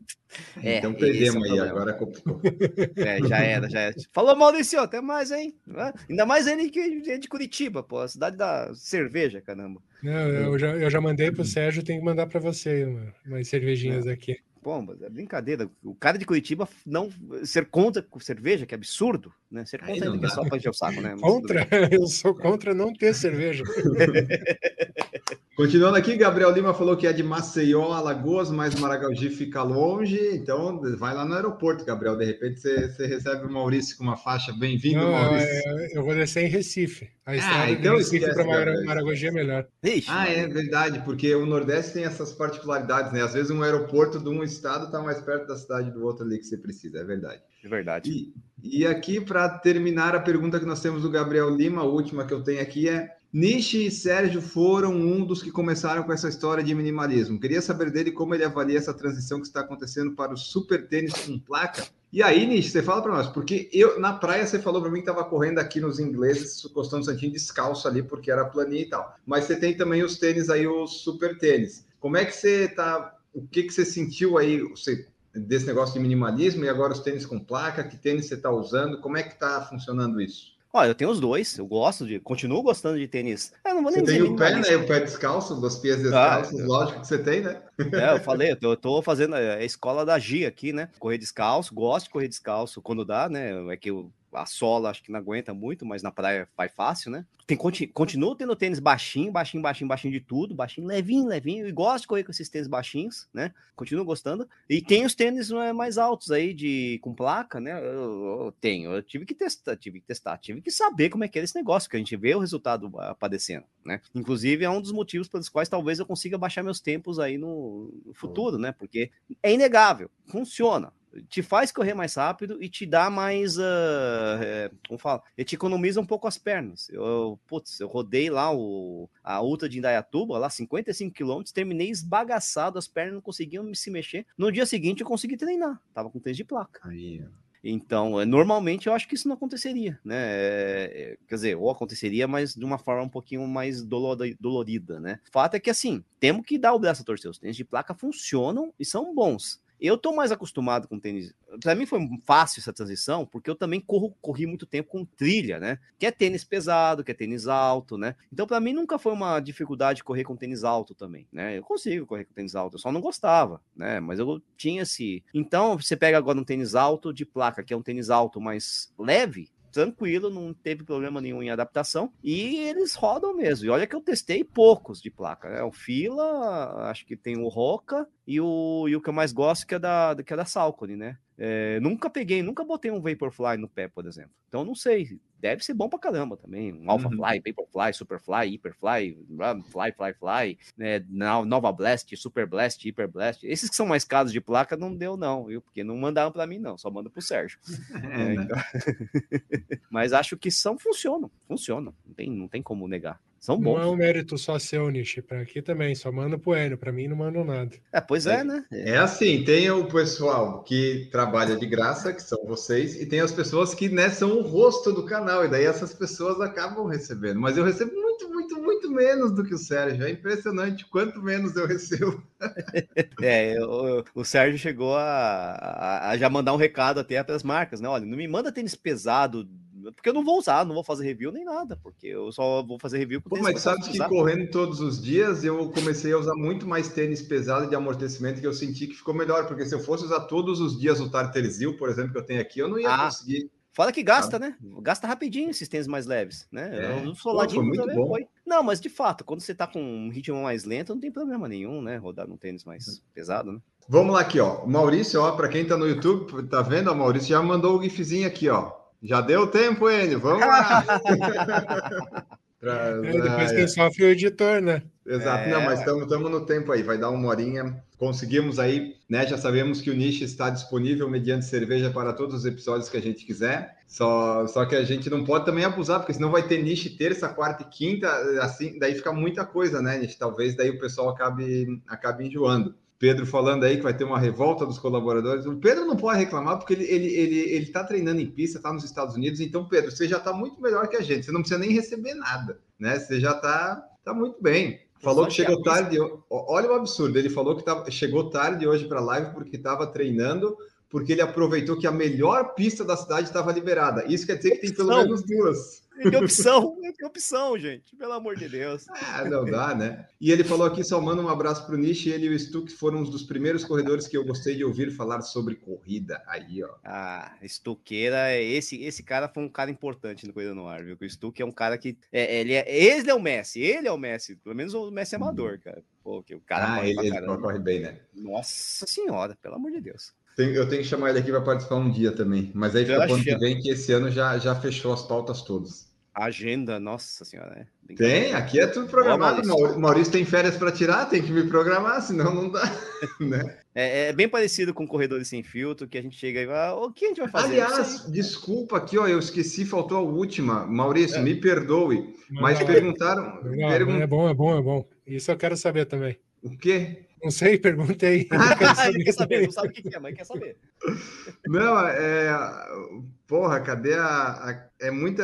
É, então perdemos é aí, agora complicou. É, já era, já era. Falou, Maurício, até mais, hein? Ainda mais ele que é de Curitiba, pô, a cidade da cerveja, caramba. Não, eu já, eu já mandei pro Sérgio, tem que mandar para você umas cervejinhas é. aqui. Pô, é brincadeira. O cara de Curitiba não ser contra cerveja, que é absurdo, né? Ser contra é só para encher o saco, né? Contra? Eu sou contra não ter cerveja. Continuando aqui, Gabriel Lima falou que é de Maceió, Alagoas, mas Maragogi fica longe. Então, vai lá no aeroporto, Gabriel. De repente, você, você recebe o Maurício com uma faixa. Bem-vindo, Maurício. Eu, eu, vou descer em Recife. A estrada ah, então de Recife para Maragogi é melhor. Ixi, ah, é verdade, porque o Nordeste tem essas particularidades, né? Às vezes, um aeroporto de um estado está mais perto da cidade do outro ali que você precisa. É verdade. É verdade. E, e aqui, para terminar, a pergunta que nós temos do Gabriel Lima, a última que eu tenho aqui é Nishi e Sérgio foram um dos que começaram com essa história de minimalismo. Queria saber dele como ele avalia essa transição que está acontecendo para o super tênis com placa. E aí, Nishi, você fala para nós, porque eu na praia você falou para mim que estava correndo aqui nos ingleses, costando santinho descalço ali, porque era planinha e tal. Mas você tem também os tênis aí, os super tênis. Como é que você tá? O que, que você sentiu aí você, desse negócio de minimalismo e agora os tênis com placa? Que tênis você está usando? Como é que está funcionando isso? Olha, eu tenho os dois, eu gosto de, continuo gostando de tênis. Eu não vou nem você tem o pé, né? O pé descalço, dos pés descalços, ah, lógico que você tem, né? É, eu falei, eu tô, eu tô fazendo a escola da Gia aqui, né? Correr descalço, gosto de correr descalço quando dá, né? É que eu a sola acho que não aguenta muito, mas na praia vai fácil, né? Tem, continuo tendo tênis baixinho, baixinho, baixinho, baixinho de tudo, baixinho, levinho, levinho, e gosto de correr com esses tênis baixinhos, né? Continuo gostando. E tem os tênis é, mais altos aí, de com placa, né? Eu, eu, tenho, eu tive que testar, tive que testar, tive que saber como é que é esse negócio, porque a gente vê o resultado aparecendo, né? Inclusive, é um dos motivos pelos quais talvez eu consiga baixar meus tempos aí no, no futuro, né? Porque é inegável, funciona te faz correr mais rápido e te dá mais. Uh, é, como fala? Ele te economiza um pouco as pernas. Eu, putz, eu rodei lá o, a Ultra de Indaiatuba, lá 55 quilômetros, terminei esbagaçado, as pernas não conseguiam se mexer. No dia seguinte eu consegui treinar, tava com tênis de placa. Aí, então, é, normalmente eu acho que isso não aconteceria, né? É, quer dizer, ou aconteceria, mas de uma forma um pouquinho mais dolorida, né? O fato é que, assim, temos que dar o braço a torcer. Os tênis de placa funcionam e são bons. Eu tô mais acostumado com tênis. Para mim foi fácil essa transição, porque eu também corro, corri muito tempo com trilha, né? Que é tênis pesado, que é tênis alto, né? Então para mim nunca foi uma dificuldade correr com tênis alto também, né? Eu consigo correr com tênis alto, eu só não gostava, né? Mas eu tinha esse. Então você pega agora um tênis alto de placa, que é um tênis alto mais leve, tranquilo, não teve problema nenhum em adaptação. E eles rodam mesmo. E olha que eu testei poucos de placa. Né? O Fila, acho que tem o Roca e o, e o que eu mais gosto que é da, que é da Salcone, né? É, nunca peguei, nunca botei um Vaporfly no pé, por exemplo. Então não sei, deve ser bom pra caramba também. Um Alpha uhum. Fly, Vaporfly, Superfly, Hyperfly, Fly, Fly, Fly, né? Nova Blast, Super Blast, Hyper Blast. Esses que são mais caros de placa não deu não, viu? Porque não mandaram para mim não, só manda pro Sérgio. É, é, então... Mas acho que são funcionam, funcionam. Não tem, não tem como negar. São bons. Não é um mérito só seu, Nishi. Para aqui também, só manda pro Enio. Para mim, não mandam nada. É, pois é, né? É assim: tem o pessoal que trabalha de graça, que são vocês, e tem as pessoas que né, são o rosto do canal, e daí essas pessoas acabam recebendo. Mas eu recebo muito, muito, muito menos do que o Sérgio. É impressionante quanto menos eu recebo. é, o, o Sérgio chegou a, a, a já mandar um recado até para as marcas, né? Olha, não me manda tênis pesado porque eu não vou usar, não vou fazer review nem nada, porque eu só vou fazer review com Pô, Mas sabe que correndo todos os dias eu comecei a usar muito mais tênis pesado de amortecimento que eu senti que ficou melhor, porque se eu fosse usar todos os dias o Tarterzil, por exemplo, que eu tenho aqui, eu não ia ah. conseguir. Fala que gasta, ah. né? Gasta rapidinho esses tênis mais leves, né? É. Eu sou ladinho muito bom. Foi. Não, mas de fato, quando você tá com um ritmo mais lento, não tem problema nenhum, né? Rodar num tênis mais uhum. pesado, né? Vamos lá aqui, ó. O Maurício, ó, para quem tá no YouTube, tá vendo? O Maurício já mandou o gifzinho aqui, ó. Já deu tempo, Enio, vamos lá. pra, é, depois quem sofre o editor, né? Exato, é... não, mas estamos no tempo aí, vai dar uma horinha. Conseguimos aí, né? Já sabemos que o nicho está disponível mediante cerveja para todos os episódios que a gente quiser. Só, só que a gente não pode também abusar, porque senão vai ter nicho terça, quarta e quinta, assim, daí fica muita coisa, né, nicho? Talvez daí o pessoal acabe, acabe enjoando. Pedro falando aí que vai ter uma revolta dos colaboradores. O Pedro não pode reclamar porque ele ele ele ele está treinando em pista, está nos Estados Unidos. Então, Pedro, você já está muito melhor que a gente. Você não precisa nem receber nada, né? Você já está tá muito bem. Falou que chegou tarde. Olha o absurdo. Ele falou que tava, chegou tarde hoje para a live porque estava treinando porque ele aproveitou que a melhor pista da cidade estava liberada. Isso quer dizer que tem pelo menos duas. Que opção, que opção, gente. Pelo amor de Deus. Ah, não dá, né? E ele falou aqui, só manda um abraço para o Nishi. Ele e o Stuck foram um dos primeiros corredores que eu gostei de ouvir falar sobre corrida. Aí, ó. Ah, Stuqueira, esse, esse cara foi um cara importante no Corrida no Ar, viu? O Stuck é um cara que. É, ele, é, ele é o Messi, ele é o Messi. Pelo menos o Messi é amador, cara. Pô, que o cara Ah, corre ele, ele corre bem, né? Nossa senhora, pelo amor de Deus. Tem- eu tenho que chamar ele aqui para participar um dia também. Mas aí fica pro ano que vem, que esse ano já, já fechou as pautas todas. Agenda, nossa senhora, né? Tem, aqui é tudo programado. Ó, Maurício. Maurício. Tem férias para tirar, tem que me programar, senão não dá. né? É, é bem parecido com Corredores Sem Filtro, que a gente chega e fala, o que a gente vai fazer? Aliás, desculpa aqui, ó, eu esqueci, faltou a última. Maurício, É. me perdoe, mas Não, perguntaram. Não, pergun- é bom, é bom, é bom. Isso eu quero saber também. O quê? Não sei, perguntei. Ah, ele quer saber, não sabe o que que é, mas quer saber. Não, é. Porra, cadê a, a- É muita.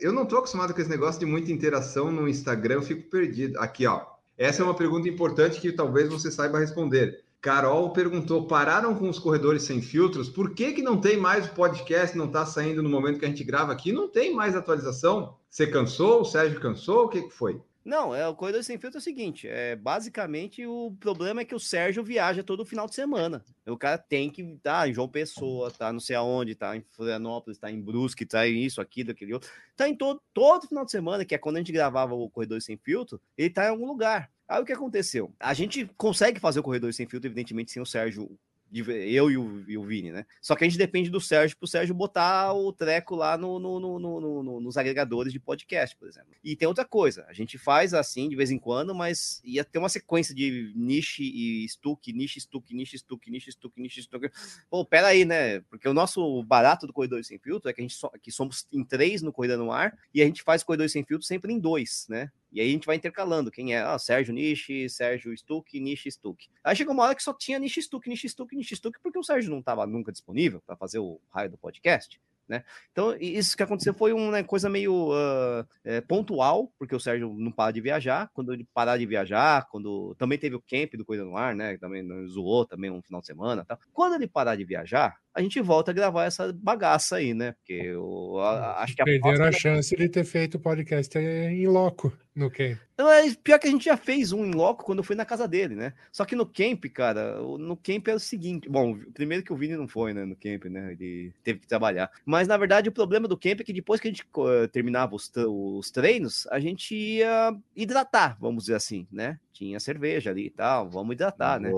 Eu não tô acostumado com esse negócio de muita interação no Instagram, eu fico perdido. Aqui, ó. Essa é uma pergunta importante que talvez você saiba responder. Carol perguntou: pararam com os corredores sem filtros? Por que, que não tem mais o podcast? Não está saindo no momento que a gente grava aqui? Não tem mais atualização? Você cansou? O Sérgio cansou? O que, que foi? Não, é, o Corredor Sem Filtro é o seguinte, é, basicamente o problema é que o Sérgio viaja todo final de semana. O cara tem que estar em João Pessoa, tá não sei aonde, tá em Florianópolis, tá em Brusque, tá em isso, aquilo, aquele outro. Tá em todo, todo final de semana, que é quando a gente gravava o Corredor Sem Filtro, ele tá em algum lugar. Aí o que aconteceu? A gente consegue fazer o Corredor Sem Filtro, evidentemente, sem o Sérgio eu e o, e o Vini, né? Só que a gente depende do Sérgio pro Sérgio botar o treco lá no, no- no- no- no- no- nos agregadores de podcast, por exemplo. E tem outra coisa, a gente faz assim de vez em quando, mas ia ter uma sequência de niche e stuck, niche, stuck, niche, stuck, niche, stuck, niche, stuck. Pô, pera aí, né? Porque o nosso barato do Corredor Sem Filtro é que a gente so- que somos em três no Corrida no Ar e a gente faz Corredor Sem Filtro sempre em dois, né? E aí a gente vai intercalando. Quem é? Ah, Sérgio Nishi, Sérgio Stuck, Nishi Stuck. Aí chegou uma hora que só tinha Nishi Stuck, Nishi Stuck, Nishi Stuck, porque o Sérgio não estava nunca disponível para fazer o raio do podcast. Né? Então, isso que aconteceu foi uma coisa meio ah, é, pontual, porque o Sérgio não para de viajar. Quando ele parar de viajar, quando também teve o camp do Coisa no Ar, né? Também zoou também um final de semana. Tal. Quando ele parar de viajar, a gente volta a gravar essa bagaça aí, né? Porque eu a- acho que a Perderam a chance de ter feito o podcast em loco no Camp. Não, é pior que a gente já fez um em loco quando eu fui na casa dele, né? Só que no camp, cara, no camp é o seguinte. Bom, primeiro que o Vini não foi, né? No camp, né? Ele teve que trabalhar. Mas na verdade o problema do camp é que depois que a gente eh, terminava os, os treinos, a gente ia hidratar, vamos dizer assim, né? Tinha cerveja ali e tal, vamos hidratar, né?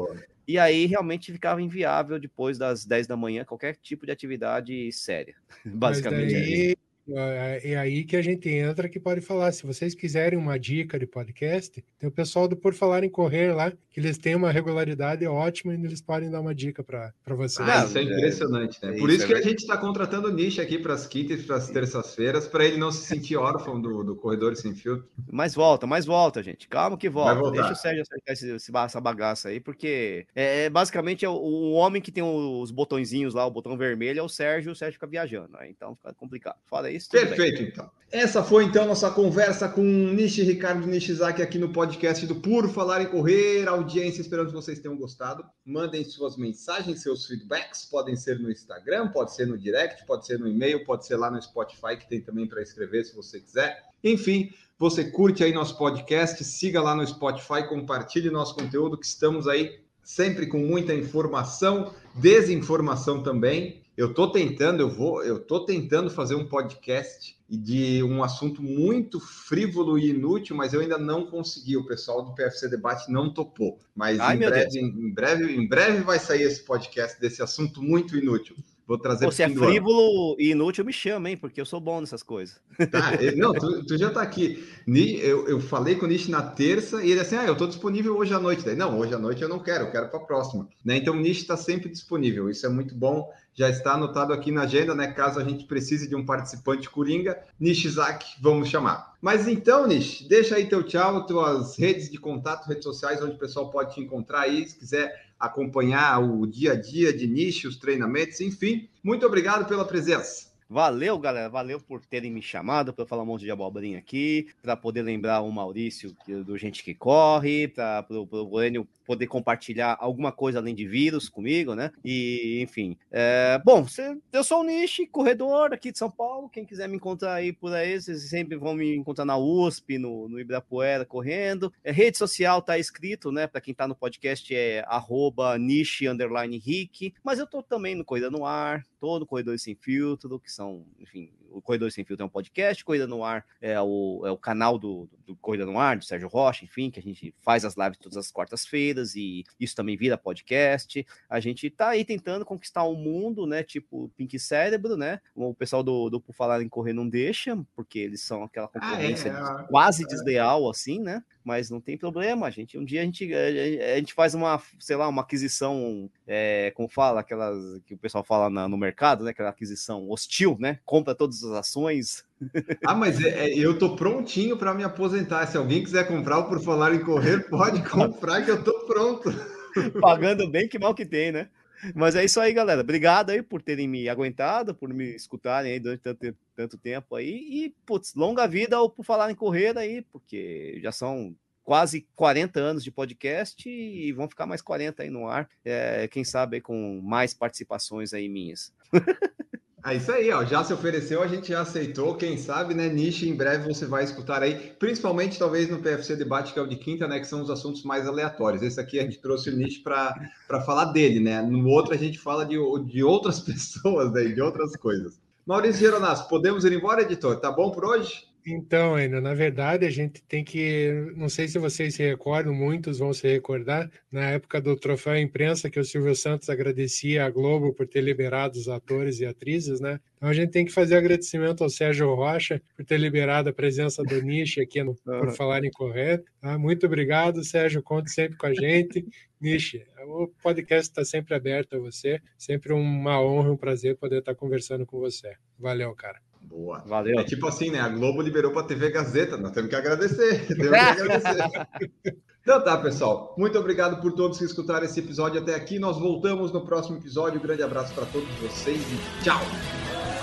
E aí realmente ficava inviável depois das 10 da manhã qualquer tipo de atividade séria. Basicamente. é daí, é é aí que a gente entra que pode falar. Se vocês quiserem uma dica de podcast, tem o pessoal do Por Falar em Correr lá, que eles têm uma regularidade ótima e eles podem dar uma dica para vocês. Ah, isso é é- impressionante, né? é Por isso, isso é que a gente está contratando o Nish aqui para as quintas e para as terças-feiras, para ele não se sentir órfão do, do Corredor Sem Filtro. Mas volta, mas volta, gente. Calma que volta. Deixa o Sérgio acertar esse, essa bagaça aí, porque é, é, basicamente é o, o homem que tem os botõezinhos lá, o botão vermelho, é o Sérgio, o Sérgio fica viajando. Aí, então fica complicado. Fora isso, tudo bem. Perfeito, então. Essa foi então nossa conversa com Nishi Ricardo Nishizaki aqui no podcast do Por Falar em Correr. Audiência, esperamos que vocês tenham gostado. Mandem suas mensagens, seus feedbacks. Podem ser no Instagram, pode ser no direct, pode ser no e-mail, pode ser lá no Spotify, que tem também para escrever se você quiser. Enfim, você curte aí nosso podcast, siga lá no Spotify, compartilhe nosso conteúdo, que estamos aí sempre com muita informação, desinformação também. Eu tô tentando, eu vou, eu tô tentando fazer um podcast de um assunto muito frívolo e inútil, mas eu ainda não consegui. O pessoal do PFC Debate não topou. Mas Ai, em, breve, em breve, em breve vai sair esse podcast desse assunto muito inútil. Vou trazer Pô, se é frívolo e inútil, me chama, hein? Porque eu sou bom nessas coisas. Tá, ele- não, tu, tu já tá aqui. Eu, eu falei com o Nish na terça e ele assim, ah, eu tô disponível hoje à noite. Daí, não, hoje à noite eu não quero, eu quero para a próxima. Né? Então o Nish está sempre disponível, isso é muito bom. Já está anotado aqui na agenda, né? Caso a gente precise de um participante coringa, Nishizaki, vamos chamar. Mas então, Nish, deixa aí teu tchau, tuas redes de contato, redes sociais, onde o pessoal pode te encontrar aí, se quiser acompanhar o dia a dia de Nish, os treinamentos, enfim. Muito obrigado pela presença. Valeu, galera. Valeu por terem me chamado para falar um monte de abobrinha aqui, para poder lembrar o Maurício do Gente que Corre, para o Enio poder compartilhar alguma coisa além de vírus comigo, né? E, enfim. É, bom, eu sou o Nishi, corredor aqui de São Paulo. Quem quiser me encontrar aí por aí, vocês sempre vão me encontrar na USP, no, no Ibirapuera, correndo. É, rede social tá escrito, né? Para quem tá no podcast é arroba niche underline rick. Mas eu tô também no Corrida no Ar, tô no Corredor Sem Filtro, que são, enfim, o Corredor Sem Filtro é um podcast, Corrida no Ar é o, é o canal do, do Corrida no Ar, do Sérgio Rocha, enfim, que a gente faz as lives todas as quartas-feiras e isso também vira podcast. A gente tá aí tentando conquistar o um mundo, né? Tipo Pink Cérebro, né? O pessoal do, do Por Falar em Correr não deixa, porque eles são aquela concorrência ah, é, quase é. desleal, assim, né? Mas não tem problema, a gente. Um dia a gente, a, gente faz uma, sei lá, uma aquisição, é, como fala, aquelas que o pessoal fala na, no mercado, né? Aquela aquisição hostil, né? Compra todas as ações. Ah, mas é, é, eu tô prontinho para me aposentar. Se alguém quiser comprar o Por Falar em Correr, pode comprar que eu tô pronto. Pagando bem, que mal que tem, né? Mas é isso aí, galera. Obrigado aí por terem me aguentado, por me escutarem aí durante tanto, tanto tempo aí. E, putz, longa vida ao Por Falar em Correr aí, porque já são quase 40 anos de podcast e vão ficar mais 40 aí no ar. É, quem sabe aí com mais participações aí minhas. É isso aí, ó. Já se ofereceu, a gente já aceitou. Quem sabe, né? Niche, em breve você vai escutar aí, principalmente talvez no PFC Debate, que é o de quinta, né? Que são os assuntos mais aleatórios. Esse aqui a gente trouxe o Niche para falar dele, né? No outro a gente fala de, de outras pessoas, né? de outras coisas. Maurício Geronasso, podemos ir embora, editor? Tá bom por hoje? Então, ainda, na verdade, a gente tem que. Não sei se vocês se recordam, muitos vão se recordar, na época do troféu imprensa, que o Silvio Santos agradecia a Globo por ter liberado os atores e atrizes, né? Então a gente tem que fazer agradecimento ao Sérgio Rocha por ter liberado a presença do Niche aqui no Por Falar em Correto. Tá? Muito obrigado, Sérgio. Conte sempre com a gente. Niche, o podcast está sempre aberto a você. Sempre uma honra e um prazer poder estar conversando com você. Valeu, cara. Boa. Valeu. É tipo assim, né? A Globo liberou para a TV Gazeta. Nós temos que agradecer. Temos que agradecer. Então tá, pessoal. Muito obrigado por todos que escutaram esse episódio até aqui. Nós voltamos no próximo episódio. Um grande abraço para todos vocês e tchau!